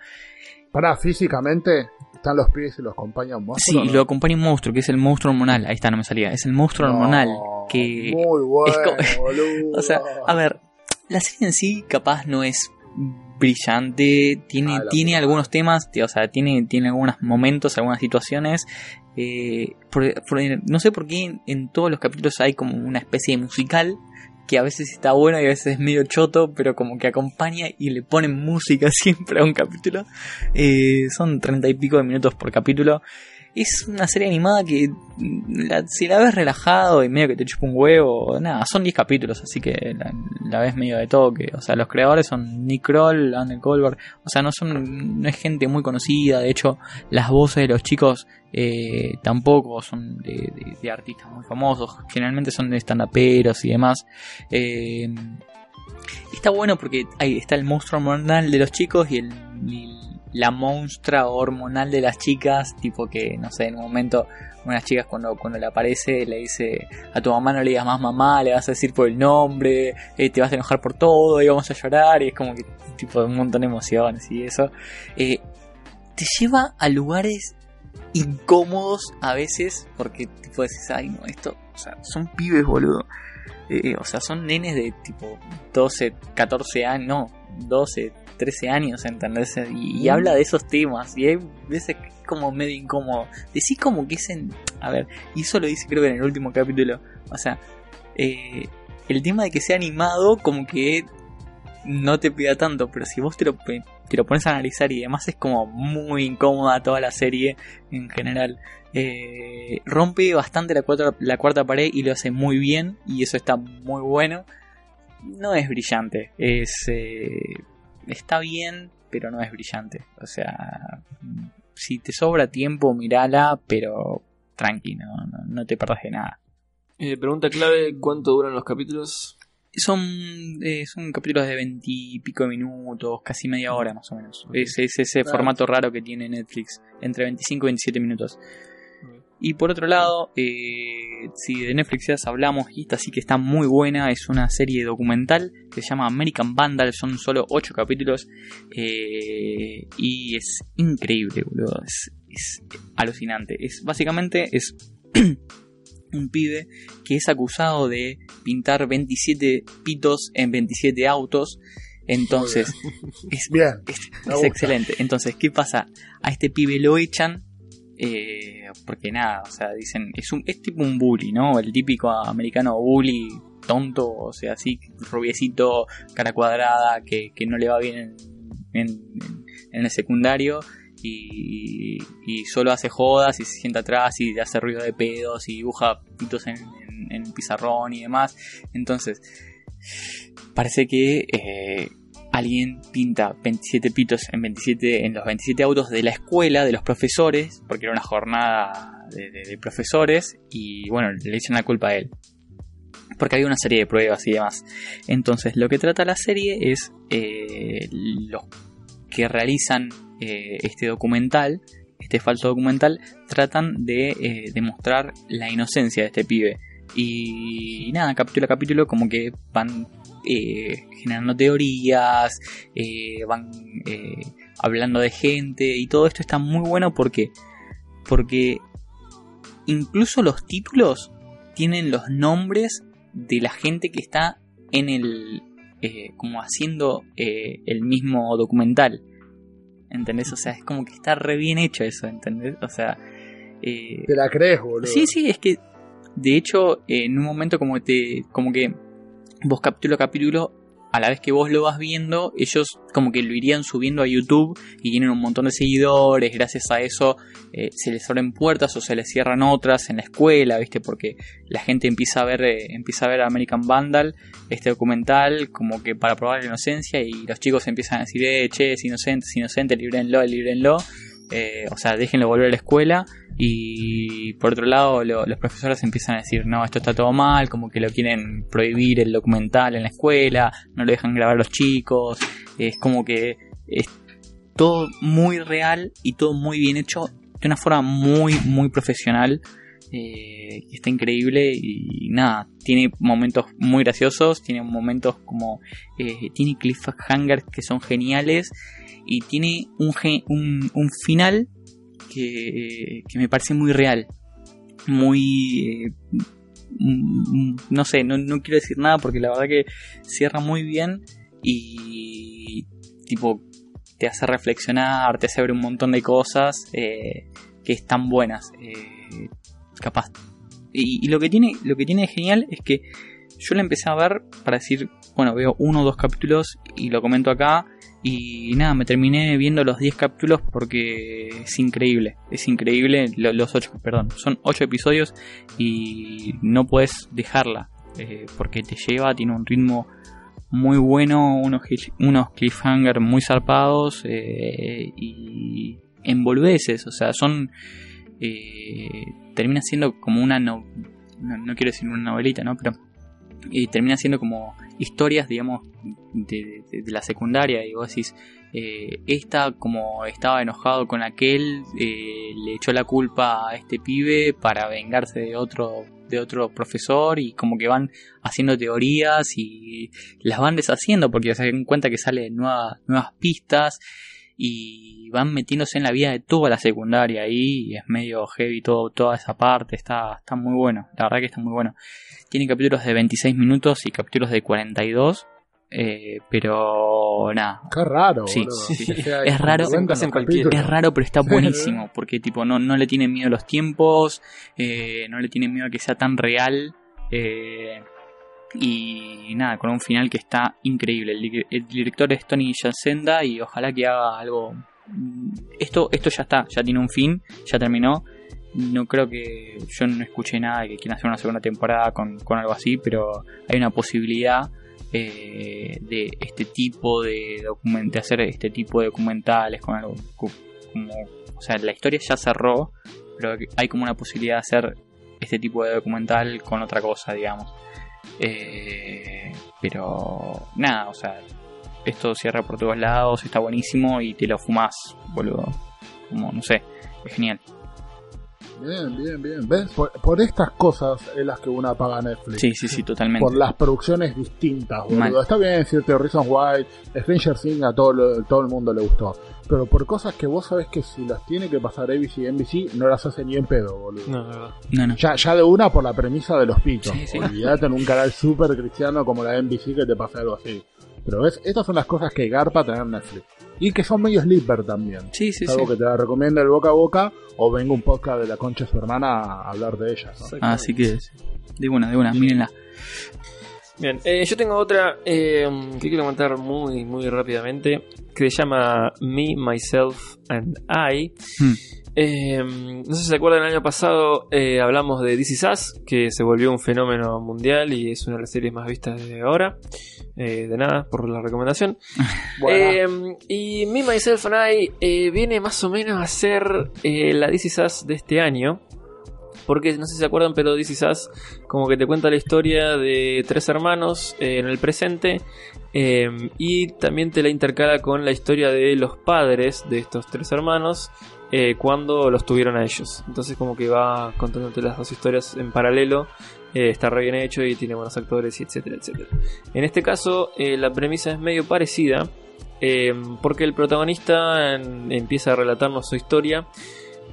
Para físicamente, están los pies y los acompañan un Sí, monstruo, y ¿no? lo acompaña un monstruo, que es el monstruo hormonal. Ahí está, no me salía. Es el monstruo No, hormonal. Que, Muy bueno, es o sea, a ver, la serie en sí capaz no es brillante, tiene, Ah, tiene algunos temas, o sea, tiene, tiene algunos momentos, algunas situaciones. eh, por- por- no sé por qué en, en todos los capítulos hay como una especie de musical que a veces está bueno y a veces es medio choto, pero como que acompaña y le ponen música siempre a un capítulo. Eh, son treinta y pico de minutos por capítulo. Es una serie animada que mm, la- si la ves relajado y medio que te chupa un huevo, nada, son 10 capítulos, así que la, ves medio de toque. O sea, los creadores son Nick Kroll, Anne Colbert, o sea, no son no es gente muy conocida, de hecho, las voces de los chicos eh, tampoco son de, artistas muy famosos, generalmente son de stand-uperos y demás. Eh, está bueno porque ahí está el monstruo hormonal de los chicos y, el, y la monstrua hormonal de las chicas, tipo que, no sé, en un momento unas chicas cuando, cuando le aparece le dice a tu mamá no le digas más mamá, le vas a decir por el nombre, eh, te vas a enojar por todo y vamos a llorar y es como que tipo un montón de emociones y eso. Eh, te lleva a lugares incómodos a veces porque tipo decís, ay no, esto, o sea, son pibes boludo. Eh, o sea, son nenes de tipo 12, 14 años, no, 12, 13 años, ¿entendés? Y, y habla de esos temas. Y hay veces que es como medio incómodo. Decís como que es en. A ver, y eso lo dice creo que en el último capítulo. O sea, eh, el tema de que sea animado, como que no te pida tanto, pero si vos te lo, te lo pones a analizar y demás, es como muy incómoda toda la serie en general. Eh, rompe bastante la cuarta, la cuarta pared y lo hace muy bien, y eso está muy bueno. No es brillante, es. eh, está bien, pero no es brillante. O sea, si te sobra tiempo, mirala, pero tranqui, no, no, no te perdás de nada. Eh, pregunta clave: ¿cuánto duran los capítulos? Son, eh, son capítulos de veintipico minutos, casi media hora más o menos. Es, es ese Claro. formato raro que tiene Netflix, entre 25 y 27 minutos. Y por otro lado, eh, si de Netflix ya hablamos, y esta sí que está muy buena, es una serie documental que se llama American Vandal, son solo 8 capítulos eh, y es increíble, boludo, es, es alucinante. Es básicamente es un pibe que es acusado de pintar 27 pitos en 27 autos. Entonces, es, excelente. Entonces, ¿qué pasa? A este pibe lo echan. Eh, porque nada, o sea, dicen, es, un, es tipo un bully, ¿no? El típico americano bully tonto, o sea, así, rubiecito, cara cuadrada, que, que no le va bien en, el secundario y, y solo hace jodas y se sienta atrás y hace ruido de pedos y dibuja pitos en, en pizarrón y demás. Entonces, parece que eh, alguien pinta 27 pitos en 27 en los 27 autos de la escuela de los profesores porque era una jornada de, profesores y bueno le echan la culpa a él. Porque había una serie de pruebas y demás. Entonces lo que trata la serie es eh, los que realizan eh, este documental este falso documental tratan de eh, demostrar la inocencia de este pibe. Y nada, capítulo a capítulo como que van eh, generando teorías, eh, van eh, hablando de gente y todo esto está muy bueno porque porque incluso los títulos tienen los nombres de la gente que está en el eh, como haciendo eh, el mismo documental. ¿Entendés? O sea, es como que está re bien hecho eso, ¿entendés? O sea, eh, Te la crees, boludo. Sí, sí, es que de hecho en un momento como te como que vos capítulo a capítulo a la vez que vos lo vas viendo, ellos como que lo irían subiendo a YouTube y tienen un montón de seguidores, gracias a eso eh, se les abren puertas o se les cierran otras en la escuela, ¿viste? Porque la gente empieza a ver eh, empieza a ver American Vandal, este documental, como que para probar la inocencia y los chicos empiezan a decir, eh, che, es inocente, es inocente, librenlo, librenlo. Eh, o sea, déjenlo volver a la escuela. Y por otro lado, lo- los profesores empiezan a decir, no, esto está todo mal, como que lo quieren prohibir el documental en la escuela, no lo dejan grabar los chicos. Es como que es todo muy real y todo muy bien hecho, de una forma muy, muy profesional. Eh, está increíble y nada, tiene momentos muy graciosos, tiene momentos como, eh, tiene cliffhangers que son geniales y tiene un, un, un final que, que me parece muy real. Muy... eh, no sé, no, no quiero decir nada porque la verdad que cierra muy bien y tipo te hace reflexionar, te hace ver un montón de cosas eh, que están buenas. eh, capaz. Y, y lo que tiene, lo que tiene de genial es que yo la empecé a ver para decir, bueno, veo uno o dos capítulos y lo comento acá. Y nada, me terminé viendo los 10 capítulos porque es increíble. Es increíble. lo- Los 8, perdón, son 8 episodios y no puedes dejarla. eh, porque te lleva, tiene un ritmo muy bueno, unos, unos cliffhangers muy zarpados eh, y envolveces. O sea, son. eh, termina siendo como una. No, no, no quiero decir una novelita, ¿no? Pero y termina siendo como historias, digamos, de, la secundaria. Y vos decís, eh, esta como estaba enojado con aquel, eh, le echó la culpa a este pibe para vengarse de otro de otro profesor y como que van haciendo teorías y las van deshaciendo porque se dan cuenta que salen nuevas, nuevas pistas y van metiéndose en la vida de toda la secundaria ahí y es medio heavy todo, toda esa parte, está, está muy bueno, la verdad que está muy bueno. Tiene capítulos de 26 minutos y capítulos de 42, eh, pero nada. Qué raro, Sí, boludo. sí. Que sea Es raro. Es raro, pero está buenísimo, porque tipo no, no le tienen miedo a los tiempos, eh, no le tienen miedo a que sea tan real. eh, y nada, con un final que está increíble. El, el director es Tony Yacenda y ojalá que haga algo. Esto, esto ya está, ya tiene un fin, ya terminó. No creo que. Yo no escuché nada de que quieran hacer una segunda temporada con, algo así, pero hay una posibilidad eh, de este tipo de de hacer este tipo de documentales con algo co- como. O sea, la historia ya cerró, pero hay como una posibilidad de hacer este tipo de documental con otra cosa, digamos. Eh, pero nada, o sea, esto cierra por todos lados, está buenísimo y te lo fumas, boludo. Como, no sé, es genial. Bien, bien, bien. ¿Ves? Por, por estas cosas es las que uno apaga Netflix. Sí, sí, sí, totalmente. Por las producciones distintas, boludo. Mal. Está bien decirte Reasons Why, Stranger Things a todo, lo- todo el mundo le gustó. Pero por cosas que vos sabés que si las tiene que pasar ABC y NBC, no las hace ni en pedo, boludo. No, de verdad. No, no. Ya, ya de una por la premisa de los pitos. Sí, sí. Olvídate en un canal súper cristiano como la NBC que te pase algo así. Pero ves, estas son las cosas que garpa tener Netflix. Y que son medio sleeper también. Sí, sí, es sí. algo que te la recomienda el boca a boca o venga un podcast de la concha de su hermana a hablar de ellas. ¿no? Así que, de buena, de buena, mírenla. Bien, eh, yo tengo otra eh, que quiero comentar muy, muy rápidamente, que se llama Me, Myself and I. Hmm. Eh, no sé si se acuerdan, el año pasado eh, hablamos de DC Sass, que se volvió un fenómeno mundial y es una de las series más vistas de ahora. Eh, de nada, por la recomendación. Eh, y Me, Myself and I eh, viene más o menos a ser la DC Sass de este año. Porque no sé si se acuerdan, pero DC Sass como que te cuenta la historia de tres hermanos en el presente. eh, y también te la intercala con la historia de los padres de estos tres hermanos eh, cuando los tuvieron a ellos. Entonces como que va contándote las dos historias en paralelo. eh, está re bien hecho y tiene buenos actores y etcétera, etcétera. En este caso eh, la premisa es medio parecida. porque el protagonista empieza a relatarnos su historia.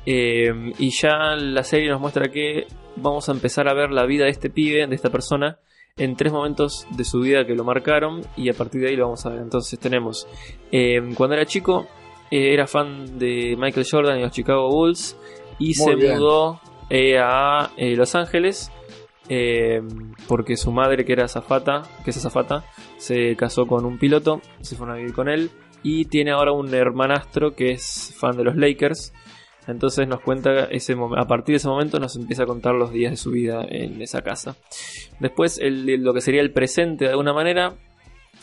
y ya la serie nos muestra que vamos a empezar a ver la vida de este pibe, de esta persona, en tres momentos de su vida que lo marcaron y a partir de ahí lo vamos a ver. Entonces tenemos, cuando era chico, eh, era fan de Michael Jordan y los Chicago Bulls y se bien. mudó eh, a eh, Los Ángeles porque su madre, que era azafata, que es azafata, se casó con un piloto, se fueron a vivir con él y tiene ahora un hermanastro que es fan de los Lakers. Entonces nos cuenta ese a partir de ese momento nos empieza a contar los días de su vida en esa casa. Después el- lo que sería el presente de alguna manera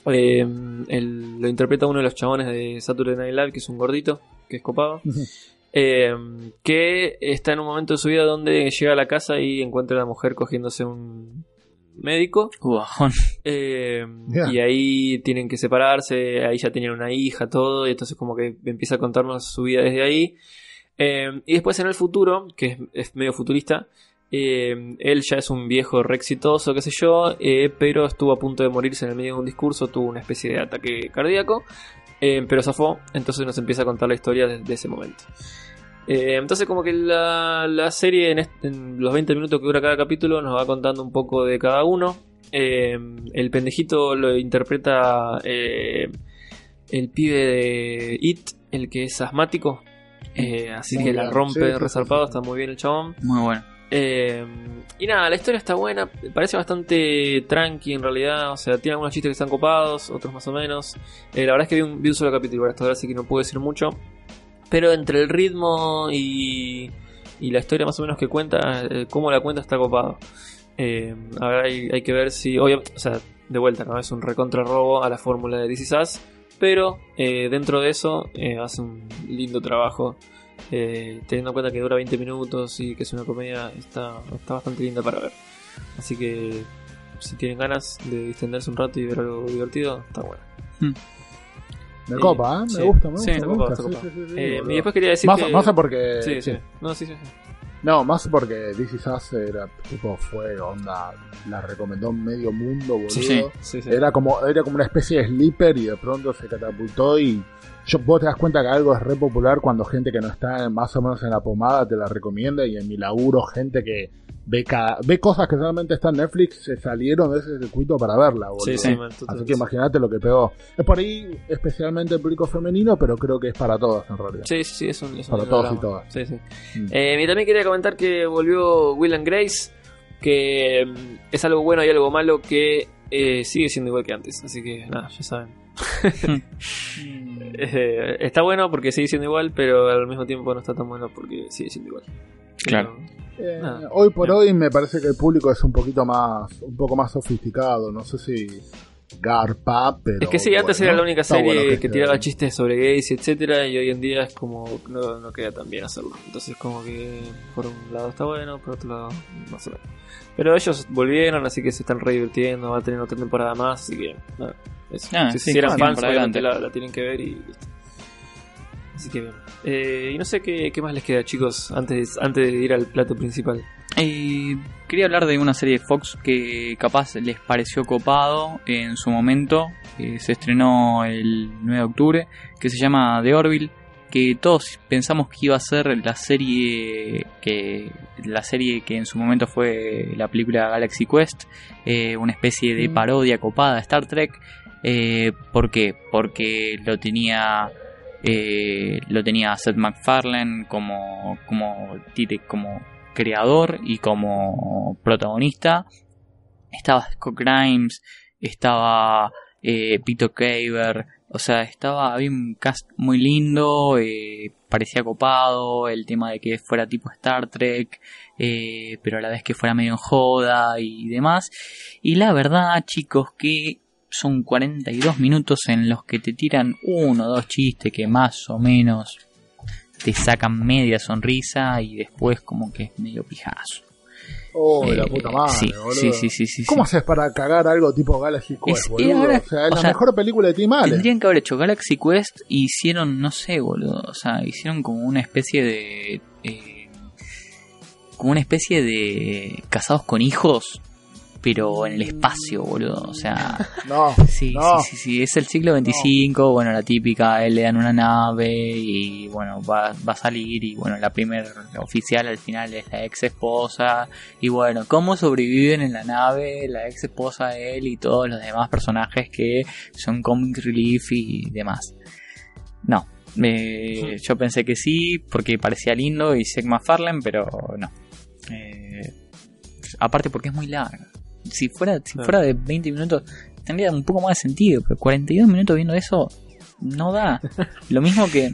eh, el- lo interpreta uno de los chabones de Saturday Night Live que es un gordito que es copado. eh, que está en un momento de su vida donde llega a la casa y encuentra a la mujer cogiéndose un médico eh, y ahí tienen que separarse, ahí ya tienen una hija, todo, y entonces como que empieza a contarnos su vida desde ahí. Eh, y después en el futuro, que es, es medio futurista, eh, él ya es un viejo re exitoso, qué sé yo, eh, pero estuvo a punto de morirse en el medio de un discurso, tuvo una especie de ataque cardíaco, eh, pero zafó, entonces nos empieza a contar la historia desde ese momento. Eh, entonces como que la, la serie en, est- en los 20 minutos que dura cada capítulo nos va contando un poco de cada uno. Eh, el pendejito lo interpreta eh, el pibe de It, el que es asmático. Eh, así que la rompe Sí, sí, sí, resarpado, sí. está muy bien el chabón. Muy bueno. Eh, y nada, la historia está buena, parece bastante tranqui en realidad, o sea, tiene algunos chistes que están copados, otros más o menos. Eh, la verdad es que vi un, vi solo capítulo hasta ahora, así que no puedo decir mucho. Pero entre el ritmo y, y la historia más o menos que cuenta, eh, cómo la cuenta está copado. Eh, ahora hay, hay que ver si, obviamente, o sea, de vuelta, ¿no? Es un recontra robo a la fórmula de DC Sass, pero eh, dentro de eso eh, hace un lindo trabajo. Eh, teniendo en cuenta que dura 20 minutos y que es una comedia, está, está bastante linda para ver. Así que si tienen ganas de distenderse un rato y ver algo divertido, está bueno. Me Sí, copa, ¿eh? Me sí. gusta, me Sí, gusta. me gusta. Sí, copado. sí, sí, sí, Eh, boludo. y después quería decir más, que... más porque. Sí, sí. sí. No, sí, sí, sí. No, más porque DC Sass era, tipo, fue onda. La recomendó medio mundo, boludo. Sí, sí. Sí, sí. Era como, era como una especie de sleeper y de pronto se catapultó y yo, vos te das cuenta que algo es re popular cuando gente que no está más o menos en la pomada te la recomienda y en mi laburo gente que ve cada, ve cosas que solamente están en Netflix se salieron de ese circuito para verla, boludo. Sí, sí, Así que imagínate lo que pegó. Es por ahí especialmente el público femenino, pero creo que es para todas en realidad. Sí, sí, sí, es un, es un Para todos y todas. Sí, sí. Mm. Eh, y también quería comentar que volvió Will and Grace, que mm, es algo bueno y algo malo que eh, sigue siendo igual que antes. Así que nada, ya saben. Eh, está bueno porque sigue siendo igual, pero al mismo tiempo no está tan bueno porque sigue siendo igual. Claro. Pero, Eh, nada. hoy por hoy me parece que el público es un poquito más, un poco más sofisticado. No sé si garpa, pero. es que sí, antes bueno, era la única serie bueno que, esté tiraba chistes sobre gays etcétera, y hoy en día es como no, no queda tan bien hacerlo. Entonces como que por un lado está bueno, por otro lado más o menos. Pero ellos volvieron, así que se están re divirtiendo, va a tener otra temporada más, así que nada, eso. Ah, si, sí, si eran fans, obviamente adelante. la, la tienen que ver y listo. Así que bien. Eh, y no sé qué, qué más les queda, chicos, antes, antes de ir al plato principal. Eh, quería hablar de una serie de Fox que capaz les pareció copado en su momento. Eh, se estrenó el 9 de octubre, que se llama The Orville. Que todos pensamos que iba a ser la serie que la serie que en su momento fue la película Galaxy Quest, eh, una especie de Mm. parodia copada de Star Trek. Eh, ¿Por qué? Porque lo tenía eh, lo tenía Seth MacFarlane como como como creador y como protagonista. Estaba Scott Grimes, estaba eh, Peter Caver, O sea, estaba, había un cast muy lindo, eh, parecía copado, el tema de que fuera tipo Star Trek, pero a la vez que fuera medio en joda y demás. Y la verdad, chicos, que son 42 minutos en los que te tiran uno o dos chistes que más o menos te sacan media sonrisa y después como que es medio pijazo. Oh, la Eh, puta madre, sí, boludo. sí, sí, sí, sí, ¿Cómo sí. haces para cagar algo tipo Galaxy Quest, Es- boludo? ahora- o sea, es o la sea, mejor película de Tim Allen. Tendrían que haber hecho Galaxy Quest y hicieron, no sé, boludo. O sea, hicieron como una especie de. eh, como una especie de. casados con hijos, pero en el espacio, boludo. O sea, No, sí, no. sí, sí, sí. Es el siglo 25, bueno, la típica, él le dan una nave y, bueno, va, va a salir. Y, bueno, la primer oficial al final es la ex esposa. Y, bueno, cómo sobreviven en la nave la ex esposa de él y todos los demás personajes que son comic relief y demás. No. eh, yo pensé que sí, porque parecía lindo y Seth MacFarlane, pero no. Eh, aparte porque es muy larga. Si fuera, si Claro. fuera de 20 minutos, tendría un poco más de sentido, pero 42 minutos viendo eso no da. Lo mismo que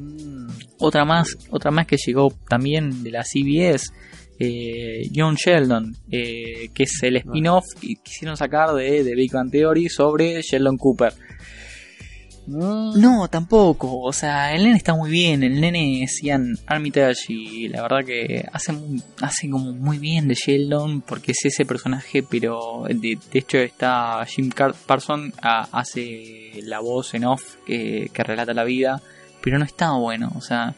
otra más, otra más que llegó también de la CBS, eh, John Sheldon, eh, que es el spin-off que quisieron sacar de, de Big Bang Theory sobre Sheldon Cooper. No, tampoco. O sea, el nene está muy bien. El nene es Ian Armitage y la verdad que hace, hace como muy bien de Sheldon porque es ese personaje, pero de, de hecho está Jim Car- Parson hace la voz en off que, que relata la vida, pero no está bueno. O sea,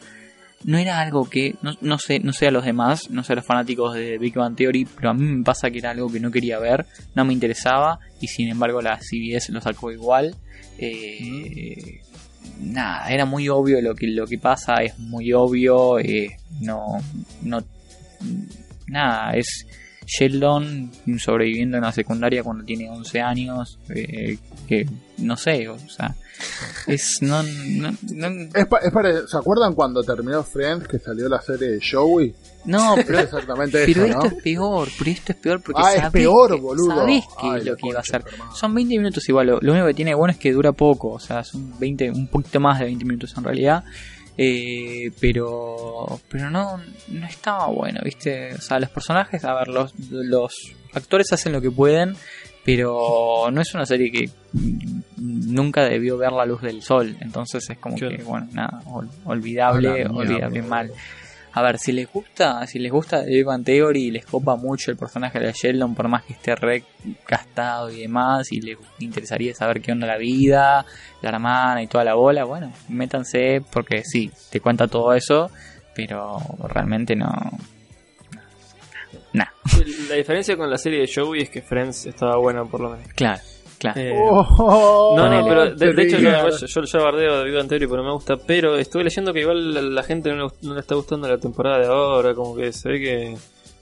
no era algo que no, no sé, no sé a los demás, no sé a los fanáticos de Big Bang Theory, pero a mí me pasa que era algo que no quería ver, no me interesaba y sin embargo la CBS lo sacó igual. Eh, Nada, era muy obvio lo que lo que pasa, es muy obvio, eh, no, no, nada, es Sheldon sobreviviendo en la secundaria cuando tiene 11 años, eh, que no sé, o sea, es no, Es, pa- es pare- ¿Se acuerdan cuando terminó Friends que salió la serie de Joey? No, Es pero exactamente Pero eso, esto ¿no? es peor, pero esto es peor porque Ah, es sabés peor, que, boludo. sabés que Ay, lo que iba a hacer. Son 20 minutos igual, lo, lo único que tiene bueno es que dura poco, o sea, son 20, un poquito más de 20 minutos en realidad. Eh, pero pero no, no estaba bueno, ¿viste? O sea, los personajes, a ver, los, los actores hacen lo que pueden, pero no es una serie que nunca debió ver la luz del sol, entonces es como Claro. que, bueno, nada, ol- olvidable, olvidable mal. A ver, si les gusta, si les gusta Big Bang Theory y les copa mucho el personaje de Sheldon, por más que esté re gastado y demás, y les interesaría saber qué onda la vida, la hermana y toda la bola, bueno, métanse porque sí, te cuenta todo eso, pero realmente no. Nah, La diferencia con la serie de Joey es que Friends estaba buena por lo menos. claro, claro. Eh, Oh, no, no, pero de, de hecho yo, yo, bardeo de Big Bang Theory, pero no me gusta. Pero estuve leyendo que igual la, la gente no le, no le está gustando la temporada de ahora, como que se ve que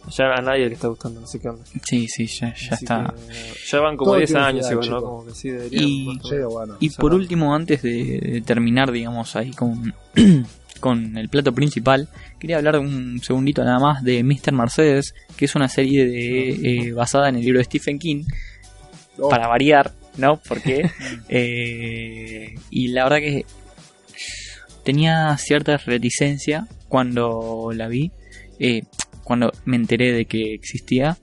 ya a nadie le está gustando, no sé qué onda. Sí, sí, ya, ya Así está. que, ya van como Todo 10 tiene años igual, ¿no? Como que sí deberían. Y- Sí, bueno. Y por último, antes de, de terminar, digamos, ahí con, con el plato principal, quería hablar un segundito nada más de Mr. Mercedes, que es una serie de, eh, basada en el libro de Stephen King, Oh, para variar, ¿no? Porque... eh, y la verdad que tenía cierta reticencia cuando la vi, eh, cuando me enteré de que existía.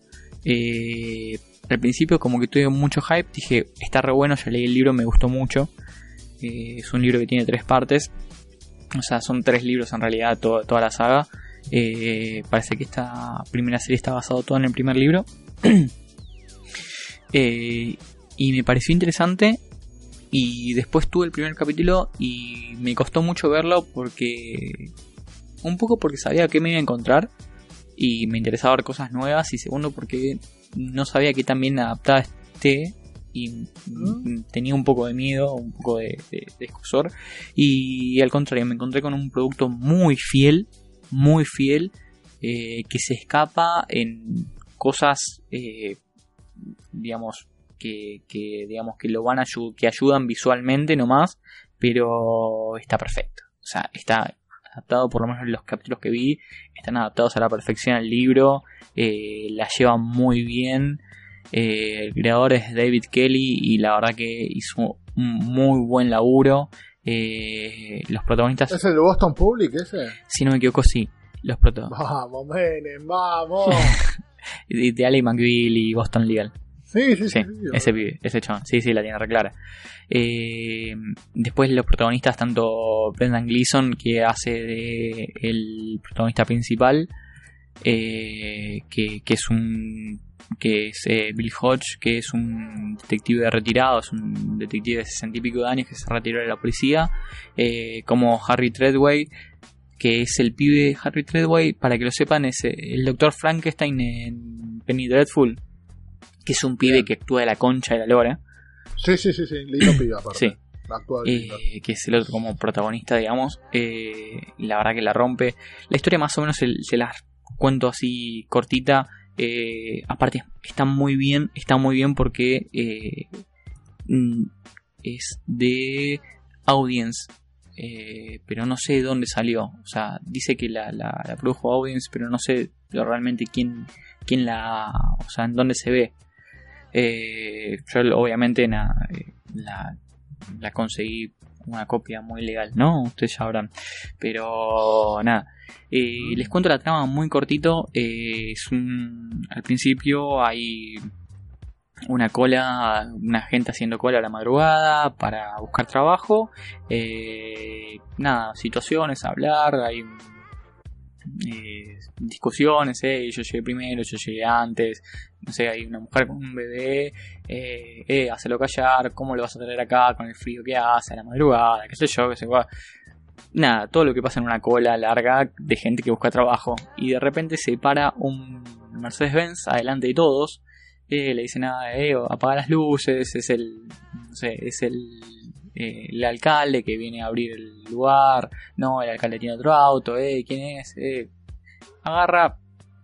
Eh, al principio como que tuve mucho hype, dije, está re bueno, ya leí el libro, me gustó mucho. Eh, es un libro que tiene tres partes. O sea, son tres libros en realidad, to- toda la saga. Parece que esta primera serie está basado todo en el primer libro. Eh, y me pareció interesante. Y después tuve el primer capítulo y me costó mucho verlo porque... Un poco porque sabía que me iba a encontrar y me interesaba ver cosas nuevas. Y segundo porque no sabía que tan bien adaptada esté y mm, tenía un poco de miedo, un poco de, de, de y al contrario me encontré con un producto muy fiel, muy fiel eh, que se escapa en cosas eh, digamos que, que digamos que lo van a que ayudan visualmente nomás pero está perfecto o sea está adaptado por lo menos los capítulos que vi están adaptados a la perfección al libro eh, la llevan muy bien eh, el creador es David Kelly y la verdad que hizo un muy buen laburo Eh, los protagonistas, ¿Es el de Boston Public ese? si no me equivoco, sí. Los protagonistas. Vamos, Menem, vamos. De, de McBeal y Boston Legal. Sí, sí, sí. Ese pibe, ese chabón. Sí, sí, la tiene re clara. Eh, después los protagonistas, tanto Brendan Gleeson, que hace de el protagonista principal, eh, que, que es un que es eh, Bill Hodge, que es un detective retirado, es un detective de sesenta y pico de años que se retiró de la policía, eh, como Harry Treadway, que es el pibe Harry Treadway, para que lo sepan, es eh, el doctor Frankenstein en Penny Dreadful, que es un pibe Bien. que actúa de la concha de la lora, Sí, sí, sí, sí. Lindo pibe aparte. Sí. Eh, que es el otro como protagonista, digamos, eh, la verdad que la rompe. La historia más o menos se, se las cuento así cortita. eh, aparte está muy bien, está muy bien porque mm, es de Audience, eh, pero no sé de dónde salió. O sea, dice que la, la, produjo Audience, pero no sé realmente quién, quién la, o sea, en dónde se ve. Eh, yo obviamente eh, la, conseguí una copia muy legal, ¿no? Ustedes ya sabrán. Pero nada. Les cuento la trama muy cortito. Es un, al principio hay una cola, una gente haciendo cola a la madrugada para buscar trabajo. Eh, nada, situaciones, hablar, hay eh, discusiones, eh, yo llegué primero, yo llegué antes, no sé, hay una mujer con un bebé, eh, eh, callar, ¿cómo lo vas a traer acá con el frío que hace a la madrugada? qué sé yo, qué sé yo. Nada, todo lo que pasa en una cola larga de gente que busca trabajo. Y de repente se para un Mercedes-Benz adelante de todos. Eh, le dicen nada, eh, apaga las luces, es el, no sé, es el, eh, el alcalde que viene a abrir el lugar. No, el alcalde tiene otro auto, eh, ¿quién es? Eh, agarra,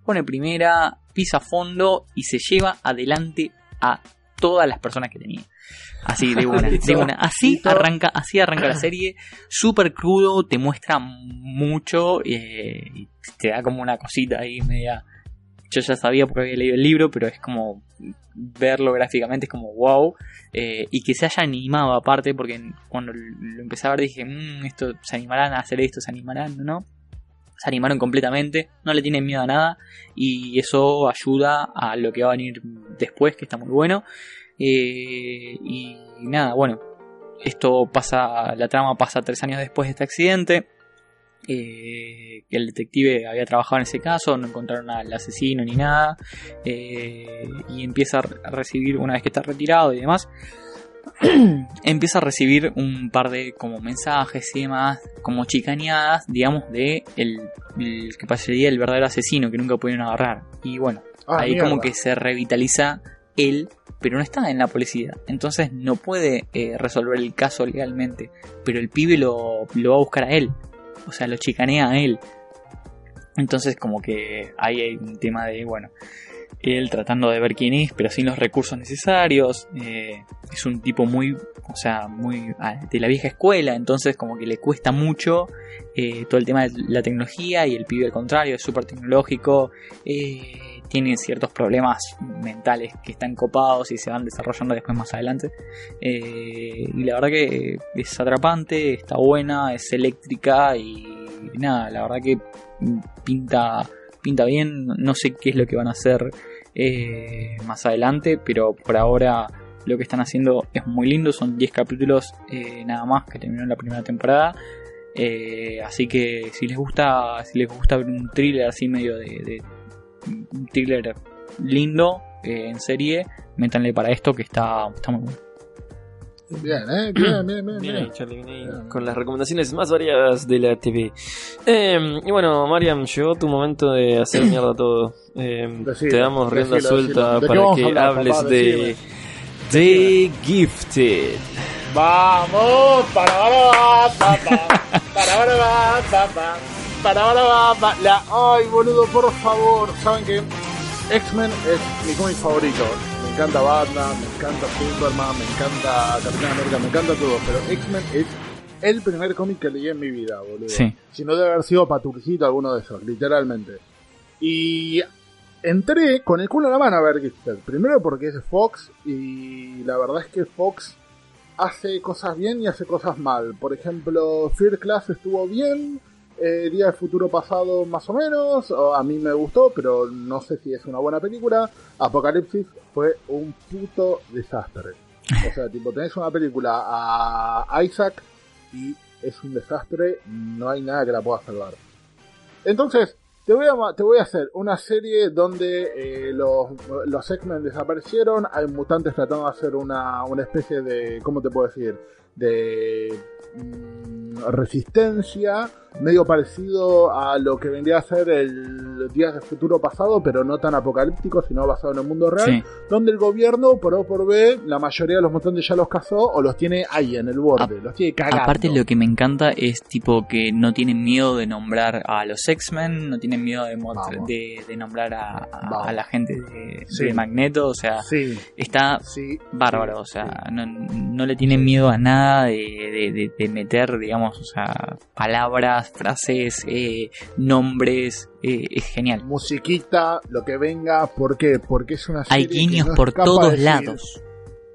pone primera, pisa fondo y se lleva adelante a todas las personas que tenía. Así de una, de una. Así arranca, así arranca la serie, súper crudo, te muestra mucho eh, y te da como una cosita ahí media. Yo ya sabía porque había leído el libro, pero es como verlo gráficamente es como wow eh, y que se haya animado aparte porque cuando lo empecé a ver dije "Mm, esto se animarán a hacer esto se animarán no se animaron completamente no le tienen miedo a nada y eso ayuda a lo que va a venir después que está muy bueno. Eh, y nada bueno esto pasa la trama pasa tres años después de este accidente eh, que el detective había trabajado en ese caso, no encontraron al asesino ni nada, eh, y empieza a recibir, una vez que está retirado y demás, empieza a recibir un par de como mensajes y demás, como chicaneadas, digamos, de el, el que pasaría el verdadero asesino que nunca pudieron agarrar. Y bueno, Ah, ahí mierda. como que se revitaliza él, pero no está en la policía. Entonces no puede eh, resolver el caso legalmente. Pero el pibe lo, lo va a buscar a él. O sea, lo chicanea a él. Entonces como que ahí hay un tema de, bueno, él tratando de ver quién es, pero sin los recursos necesarios. Eh, es un tipo muy, o sea, muy ah, de la vieja escuela, entonces como que le cuesta mucho eh, todo el tema de la tecnología y el pibe al contrario, es súper tecnológico. eh, tiene ciertos problemas mentales que están copados y se van desarrollando después más adelante. Eh, y la verdad que es atrapante, está buena, es eléctrica y nada, la verdad que pinta, pinta bien. No sé qué es lo que van a hacer eh, más adelante, pero por ahora lo que están haciendo es muy lindo. Son 10 capítulos eh, nada más que terminaron la primera temporada. Así que si les gusta, si les gusta ver un thriller así medio de, thriller lindo eh, en serie, métanle para esto que está, está muy bueno. Bien, ¿eh? Bien, bien, bien. Bien ahí, bien. Charlie, bien ahí, con las recomendaciones más variadas de la TV. Eh, y bueno, Mariam, llegó tu momento de hacer mierda todo. Eh, Decilo, te damos rienda decilo, suelta decilo. ¿De qué para que hablar, hables papá? de. The Gifted. Vamos, para para pa, pa, para para pa, pa, pa, para para pa, pa. La, ay, boludo, por favor, saben que X-Men es mi cómic favorito. Me encanta Batman, me encanta Superman, me encanta Capitán América, me encanta todo, pero X-Men es el primer cómic que leí en mi vida, boludo. Sí. Si no debe haber sido Paturcito alguno de esos, literalmente. Y entré con el culo en la mano a ver Gifted. Primero porque es Fox y la verdad es que Fox hace cosas bien y hace cosas mal. Por ejemplo, Fear Class estuvo bien, eh, Día del Futuro Pasado más o menos, a mí me gustó, pero no sé si es una buena película. Apocalipsis fue un puto desastre. O sea, tipo, tenés una película a Isaac y es un desastre, no hay nada que la pueda salvar. Entonces, te voy a, te voy a hacer una serie donde eh, los, los X-Men desaparecieron, hay mutantes tratando de hacer una, una especie de, ¿cómo te puedo decir? De mm, resistencia, medio parecido a lo que vendría a ser el Días del Futuro Pasado, pero no tan apocalíptico, sino basado en el mundo real, Sí. donde el gobierno, por O por B, la mayoría de los mutantes ya los cazó o los tiene ahí en el borde, los tiene cagando. Aparte lo que me encanta es tipo que no tienen miedo de nombrar a los X-Men, no tienen miedo de, de, de nombrar a, a- Vamos. a la gente de, Sí. de Magneto, o sea, Sí, está bárbaro, o sea, no, no le tienen miedo a nada de, de- de- de meter, digamos, o sea, palabras, frases, eh, nombres, eh, es genial. musiquita, lo que venga, ¿por qué? Porque es una serie Hay que guiños no por todos lados.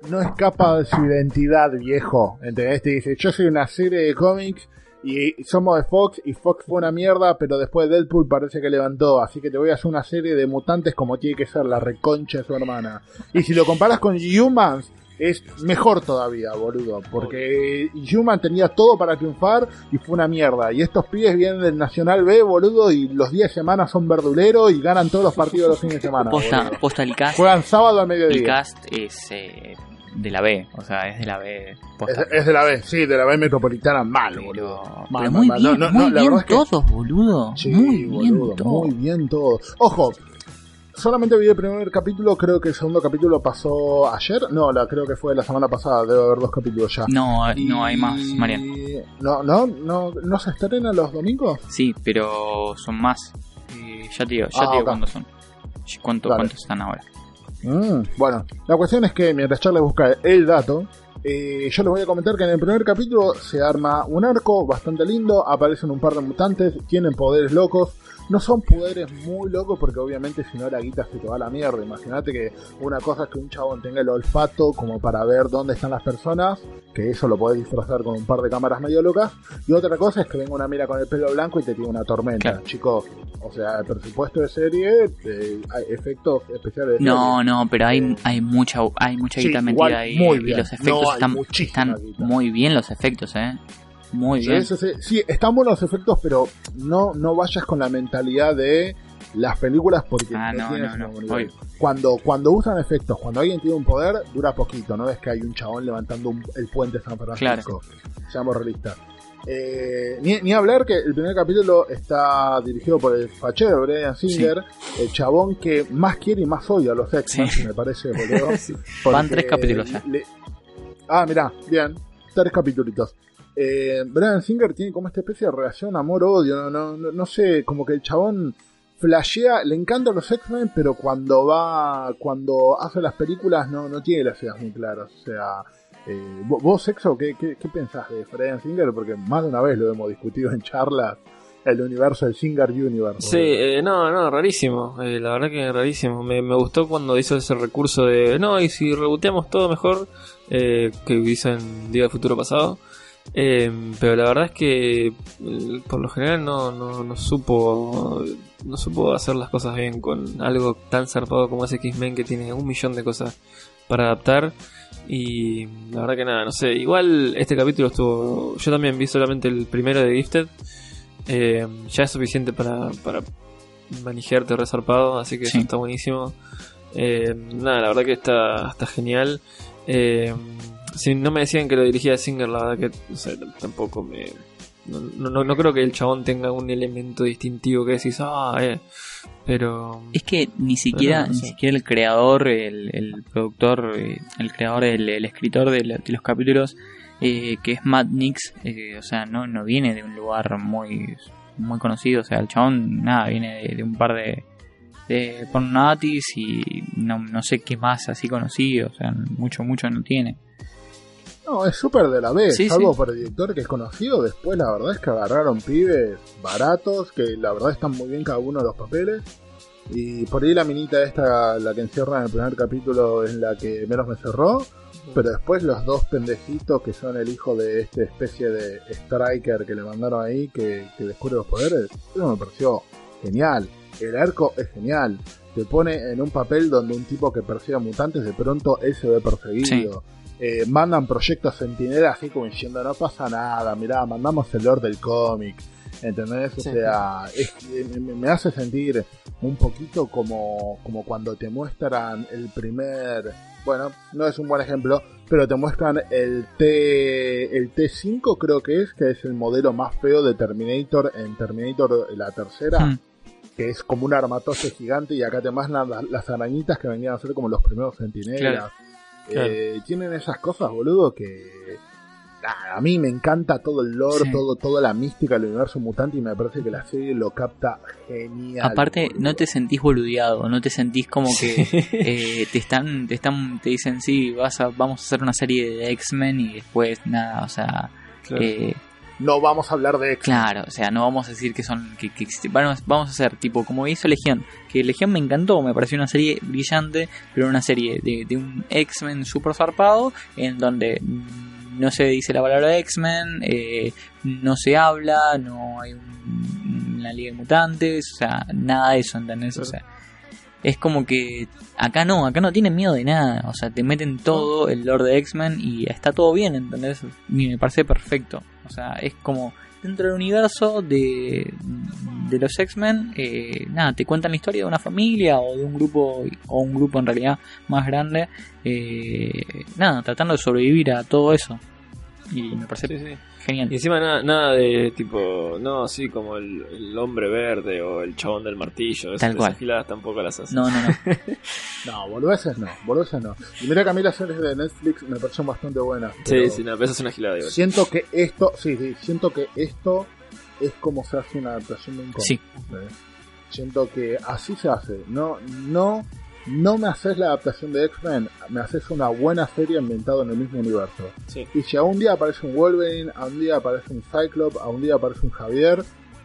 No escapa de su identidad, viejo. ¿Entendés? Te dice, yo soy una serie de cómics y somos de Fox y Fox fue una mierda, pero después Deadpool parece que levantó, así que te voy a hacer una serie de mutantes como tiene que ser la reconcha de su hermana. Y si lo comparas con Humans, es mejor todavía, boludo, porque Human tenía todo para triunfar y fue una mierda. Y estos pibes vienen del Nacional B, boludo, y los días de semana son verduleros y ganan todos los partidos de los fines de semana. Posta, posta el cast, Juegan sábado a el mediodía. cast es eh, de la B, o sea, es de la B. Es, Posta. es de la B, sí, de la B metropolitana, mal, Pero, boludo. pero Mal, muy mal, mal. bien, No, no, muy no, la bien verdad es que- todos, boludo. Sí, muy bien boludo, todo. muy bien todo. Ojo, solamente vi el primer capítulo, creo que el segundo capítulo pasó ayer. No, la creo que fue la semana pasada, debe haber dos capítulos ya. No, Y- no hay más, Marian. No, no, no, no se estrena los domingos. Sí, pero son más. Eh, ya te digo, ya Ah, te digo cuántos son. ¿Cuánto, Dale. ¿Cuántos están ahora? Mm, bueno, la cuestión es que mientras Charles busca el dato, eh, yo les voy a comentar que en el primer capítulo se arma un arco bastante lindo, aparecen un par de mutantes, tienen poderes locos, no son poderes muy locos porque obviamente si no la guita se te va a la mierda. Imagínate que una cosa es que un chabón tenga el olfato como para ver dónde están las personas, que eso lo podés disfrazar con un par de cámaras medio locas, y otra cosa es que venga una mira con el pelo blanco y te tire una tormenta, Claro. chicos. O sea, el presupuesto de serie, eh, hay efectos especiales de serie. No, no, pero hay, hay mucha hay mucha Sí, guita igual, metida ahí. muy y bien. los efectos No, están, están muy bien los efectos, eh. Muy Sí, bien. sí, sí. Sí, están buenos los efectos, pero no, no vayas con la mentalidad de las películas porque Ah, no, no, no. Cuando, cuando usan efectos, cuando alguien tiene un poder, dura poquito, no es que hay un chabón levantando un- el puente de San Francisco. Seamos realistas. Eh, ni, ni hablar que el primer capítulo está dirigido por el fachero Brian Singer, el chabón que más quiere y más odia a los X-Men, Sí. me parece, boludo. Van Porque tres capítulos ya. le- Ah, mirá, bien, tres capítulos. Eh, Brian Singer tiene como esta especie de relación amor-odio, no, no, no, no sé, como que el chabón flashea, le encantan los X-Men, pero cuando va, cuando hace las películas no, no tiene las ideas muy claras. O sea, eh, vo- vos, Exo, ¿qué, qué, qué pensás de Brian Singer? Porque más de una vez lo hemos discutido en charlas, el universo del Singer Universe. Sí, eh, no, no, rarísimo. Eh, la verdad que rarísimo. Me, me gustó cuando hizo ese recurso de, no, y si reboteamos todo mejor, eh, que hizo en Día del Futuro Pasado. Eh, pero la verdad es que eh, por lo general no, no, no supo no supo hacer las cosas bien con algo tan zarpado como ese X-Men que tiene un millón de cosas para adaptar y la verdad que nada, no sé, igual este capítulo estuvo yo también vi solamente el primero de Gifted eh, ya es suficiente para, para manejarte resarpado, así que Sí. eso está buenísimo. Eh, nada, la verdad que está, está genial. Eh, si no me decían que lo dirigía Singer, la verdad que tampoco me. No, no, no creo que el chabón tenga un elemento distintivo que decís, ah, eh. Pero. Es que ni siquiera, no, ni siquiera el creador, el, el productor, eh, el creador, el, el escritor de, la- de los capítulos, eh, que es Matt Nix, eh, o sea, no, no viene de un lugar muy, muy conocido, o sea, el chabón, nada, viene de, de un par de, de pornonatis y no, no sé qué más así conocido, o sea, mucho, mucho no tiene. No, es súper de la B, Sí, salvo sí. por el director que es conocido. Después, la verdad es que agarraron pibes baratos, que la verdad están muy bien cada uno de los papeles. Y por ahí la minita esta, la que encierra en el primer capítulo, es la que menos me cerró. pero después los dos pendejitos que son el hijo de esta especie de striker que le mandaron ahí, que, que descubre los poderes, eso me pareció genial. El arco es genial. Te pone en un papel donde un tipo que persigue a mutantes, de pronto él se ve perseguido. Eh, mandan proyectos Sentinela así como diciendo no pasa nada, mirá, mandamos el lore del cómic. ¿Entendés? O Sí. sea, es- eh, me, me hace sentir un poquito como, como cuando te muestran el primer, bueno, no es un buen ejemplo, pero te muestran el T, el T5 creo que es, que es el modelo más feo de Terminator en Terminator la tercera, Hmm. que es como un armatoste gigante y acá te las, las arañitas que venían a ser como los primeros centinelas. Claro. Eh, tienen esas cosas, boludo, que a mí me encanta todo el lore, Sí. todo, toda la mística del universo mutante y me parece que la serie lo capta genial. Aparte, boludo. no te sentís boludeado, no te sentís como que eh, te están, te están, te dicen sí, vas a, vamos a hacer una serie de X-Men y después nada, o sea, Claro. eh, No vamos a hablar de X. claro, o sea, no vamos a decir que son, que, que vamos, vamos a hacer tipo como hizo Legión, que Legión me encantó, me pareció una serie brillante, pero una serie de, de un X-Men super zarpado en donde no se dice la palabra X-Men, eh, no se habla, no hay un- una liga de mutantes, o sea, nada de eso, ¿entendés? O sea, es como que acá no, acá no tienen miedo de nada, o sea, te meten todo el lore de X-Men y está todo bien, ¿entendés? Y me parece perfecto, o sea, es como dentro del universo de, de los X-Men, eh, nada, te cuentan la historia de una familia o de un grupo, o un grupo en realidad más grande, eh, nada, tratando de sobrevivir a todo eso. Y me parece Sí, sí. Genial. Y encima nada, nada de tipo, no, así como el, el hombre verde o el chabón del martillo. Tal esas cual. giladas tampoco las hace. No, no, no. No, boludeces no, boludeces no. Y mira que a mí las series de Netflix me parecen bastante buenas. Sí, sí, no, pero eso es una gilada igual. Siento que esto, sí, sí, siento que esto es como se hace una adaptación de un cómic. Sí. Siento que así se hace. No, no, no me haces la adaptación de X-Men, me haces una buena serie ambientada en el mismo universo. Sí. Y si a un día aparece un Wolverine, a un día aparece un Cyclops, a un día aparece un Javier,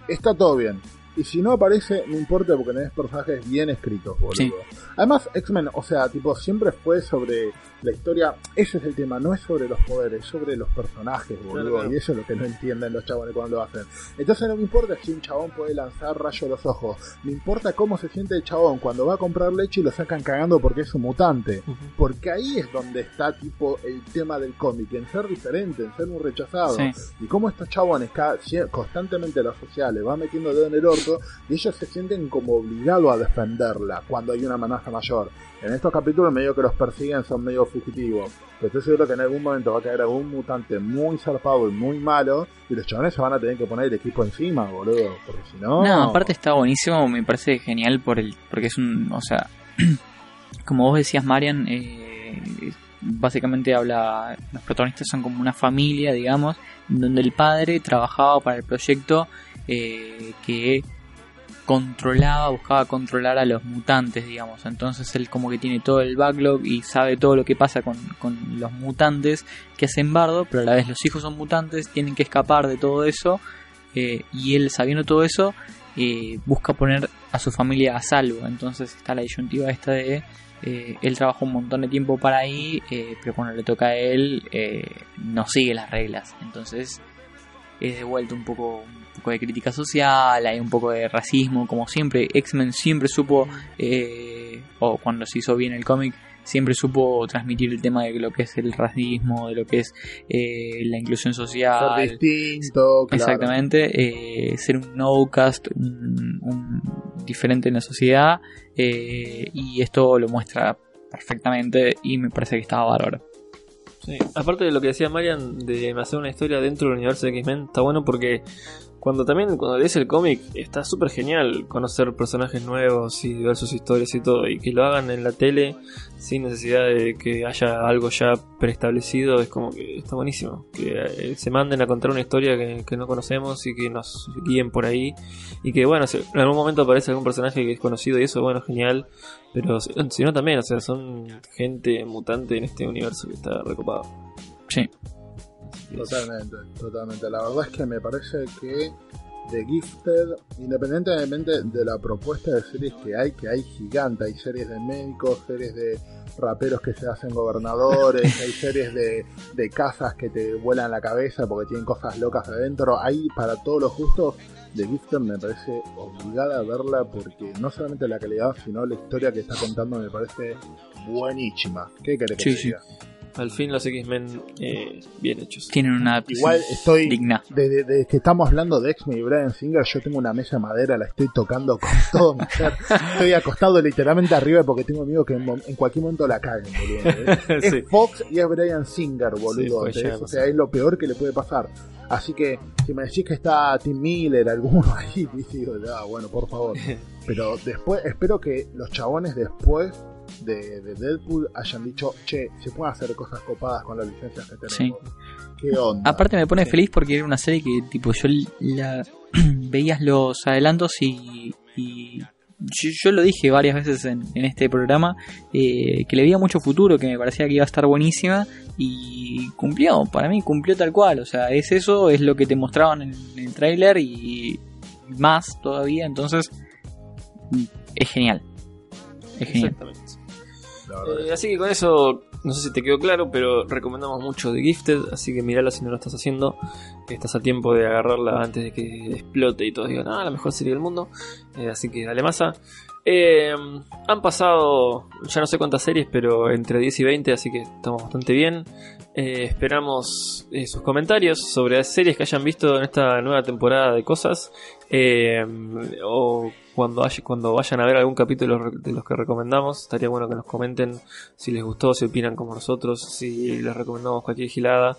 está todo bien. Y si no aparece, no importa porque tenés personajes bien escritos, boludo. Sí. Además, X-Men, o sea, tipo, siempre fue sobre la historia. Ese es el tema, no es sobre los poderes, es sobre los personajes, boludo. Claro, claro. Y eso es lo que no entienden los chabones cuando lo hacen. Entonces no me importa si un chabón puede lanzar rayo a los ojos. Me importa cómo se siente el chabón cuando va a comprar leche y lo sacan cagando porque es un mutante. Porque ahí es donde está, tipo, el tema del cómic, en ser diferente, en ser un rechazado. Sí. Y cómo estos chabones cada- constantemente la sociales van metiendo el dedo en el orto y ellos se sienten como obligados a defenderla cuando hay una amenaza mayor. En estos capítulos medio que los persiguen son medio fugitivos. Pero estoy seguro que en algún momento va a caer algún mutante muy zarpado y muy malo y los chabones se van a tener que poner el equipo encima, boludo. Porque si no... No, aparte está buenísimo, me parece genial por el, porque es un, o sea, como vos decías, Marian, eh, básicamente habla, los protagonistas son como una familia, digamos, donde el padre trabajaba para el proyecto eh, que controlaba, buscaba controlar a los mutantes, digamos. Entonces él como que tiene todo el backlog y sabe todo lo que pasa con, con los mutantes que hacen bardo, pero a la vez los hijos son mutantes, tienen que escapar de todo eso. eh, y él sabiendo todo eso, eh, busca poner a su familia a salvo. Entonces está la disyuntiva esta de eh, él trabaja un montón de tiempo para ahí, eh, pero cuando le toca a él no sigue las reglas. Entonces es de vuelta un poco, un poco de crítica social, hay un poco de racismo, como siempre. X-Men siempre supo, eh, o cuando se hizo bien el cómic, siempre supo transmitir el tema de lo que es el racismo, de lo que es eh, la inclusión social. Ser distinto, claro. Exactamente, eh, ser un no-cast, un, un diferente en la sociedad, eh, y esto lo muestra perfectamente y me parece que estaba bárbaro. Sí. Aparte de lo que decía Marian de hacer una historia dentro del universo de X-Men, está bueno porque cuando también cuando lees el cómic está súper genial conocer personajes nuevos y ver sus historias y todo y que lo hagan en la tele sin necesidad de que haya algo ya preestablecido es como que está buenísimo. Que eh, se manden a contar una historia que, no conocemos y que nos guíen por ahí. Y que bueno si en algún momento aparece algún personaje que es conocido y eso bueno genial. Pero si no también o sea son gente mutante en este universo que está recopado. Sí, Totalmente, totalmente. La verdad es que me parece que de Gifted, independientemente de la propuesta de series que hay, que hay gigante, hay series de médicos, series de raperos que se hacen gobernadores, hay series de, de casas que te vuelan la cabeza porque tienen cosas locas adentro, hay para todos los gustos. De Gifted me parece obligada a verla porque no solamente la calidad, sino la historia que está contando me parece buenísima. ¿Qué querés que Sí, te sí. Al fin los X-Men eh, bien hechos. Tienen una Igual estoy digna. Desde, desde que estamos hablando de X-Men y Brian Singer, yo tengo una mesa de madera, la estoy tocando con todo mi ser. Estoy acostado literalmente arriba porque tengo miedo que en, cualquier momento la caguen, boludo. ¿eh? Sí. Es Fox y es Brian Singer, boludo. O sea, es lo peor que le puede pasar. Así que si me decís que está Tim Miller, alguno ahí, digo, ah, bueno, por favor. Pero después, espero que los chabones después de, de Deadpool hayan dicho, che, se pueden hacer cosas copadas con las licencias que tenemos. ¿Qué onda? Aparte me pone Sí. feliz porque era una serie que tipo yo la veías los adelantos y, y yo, yo lo dije varias veces en, en este programa eh, que le veía mucho futuro, que me parecía que iba a estar buenísima y cumplió, para mí cumplió tal cual, o sea, es eso, es lo que te mostraban en, el tráiler y más todavía, entonces es genial. Es genial. Exactamente. La verdad Eh, así que con eso, no sé si te quedó claro, pero recomendamos mucho The Gifted, así que mirala si no lo estás haciendo. Estás a tiempo de agarrarla antes de que explote y todos digan, ah, la mejor serie del mundo. Eh, así que dale masa. Eh, han pasado ya no sé cuántas series, pero entre 10 y 20, así que estamos bastante bien. Eh, esperamos eh, sus comentarios sobre las series que hayan visto en esta nueva temporada de cosas. O cuando, haya- cuando vayan a ver algún capítulo de los que recomendamos, estaría bueno que nos comenten si les gustó, si opinan como nosotros, si les recomendamos cualquier gilada.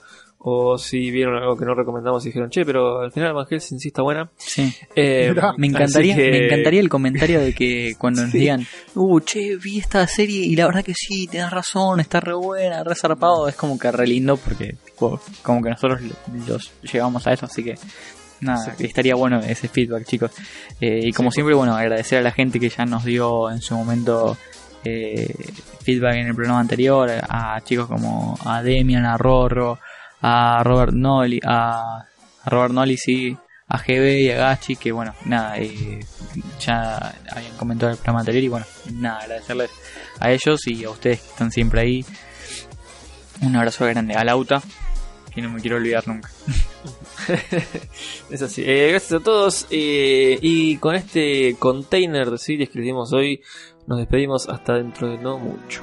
O si vieron algo que no recomendamos y dijeron, che, pero al final Van Helsing sí está buena. Sí. Eh. Me encantaría, que- me encantaría el comentario de que cuando nos Sí. digan, uh, che, vi esta serie y la verdad que sí, tenés razón, está re buena, re zarpado, es como que re lindo porque tipo, como que nosotros los llegamos a eso, así que nada, estaría bueno ese feedback, chicos. Eh, y como siempre, bueno, agradecer a la gente que ya nos dio en su momento eh, feedback en el programa anterior, a chicos como a Demian, a Rorro, a Robert Nolly, a, a Robert Nolly, sí, a GB y a Gachi, que bueno, nada, eh, ya habían comentado el programa anterior y bueno, nada, agradecerles a ellos y a ustedes que están siempre ahí. Un abrazo grande a Lauta, que no me quiero olvidar nunca. Es así. Eh, gracias a todos. eh, y con este container de series que les dimos hoy, nos despedimos hasta dentro de no mucho.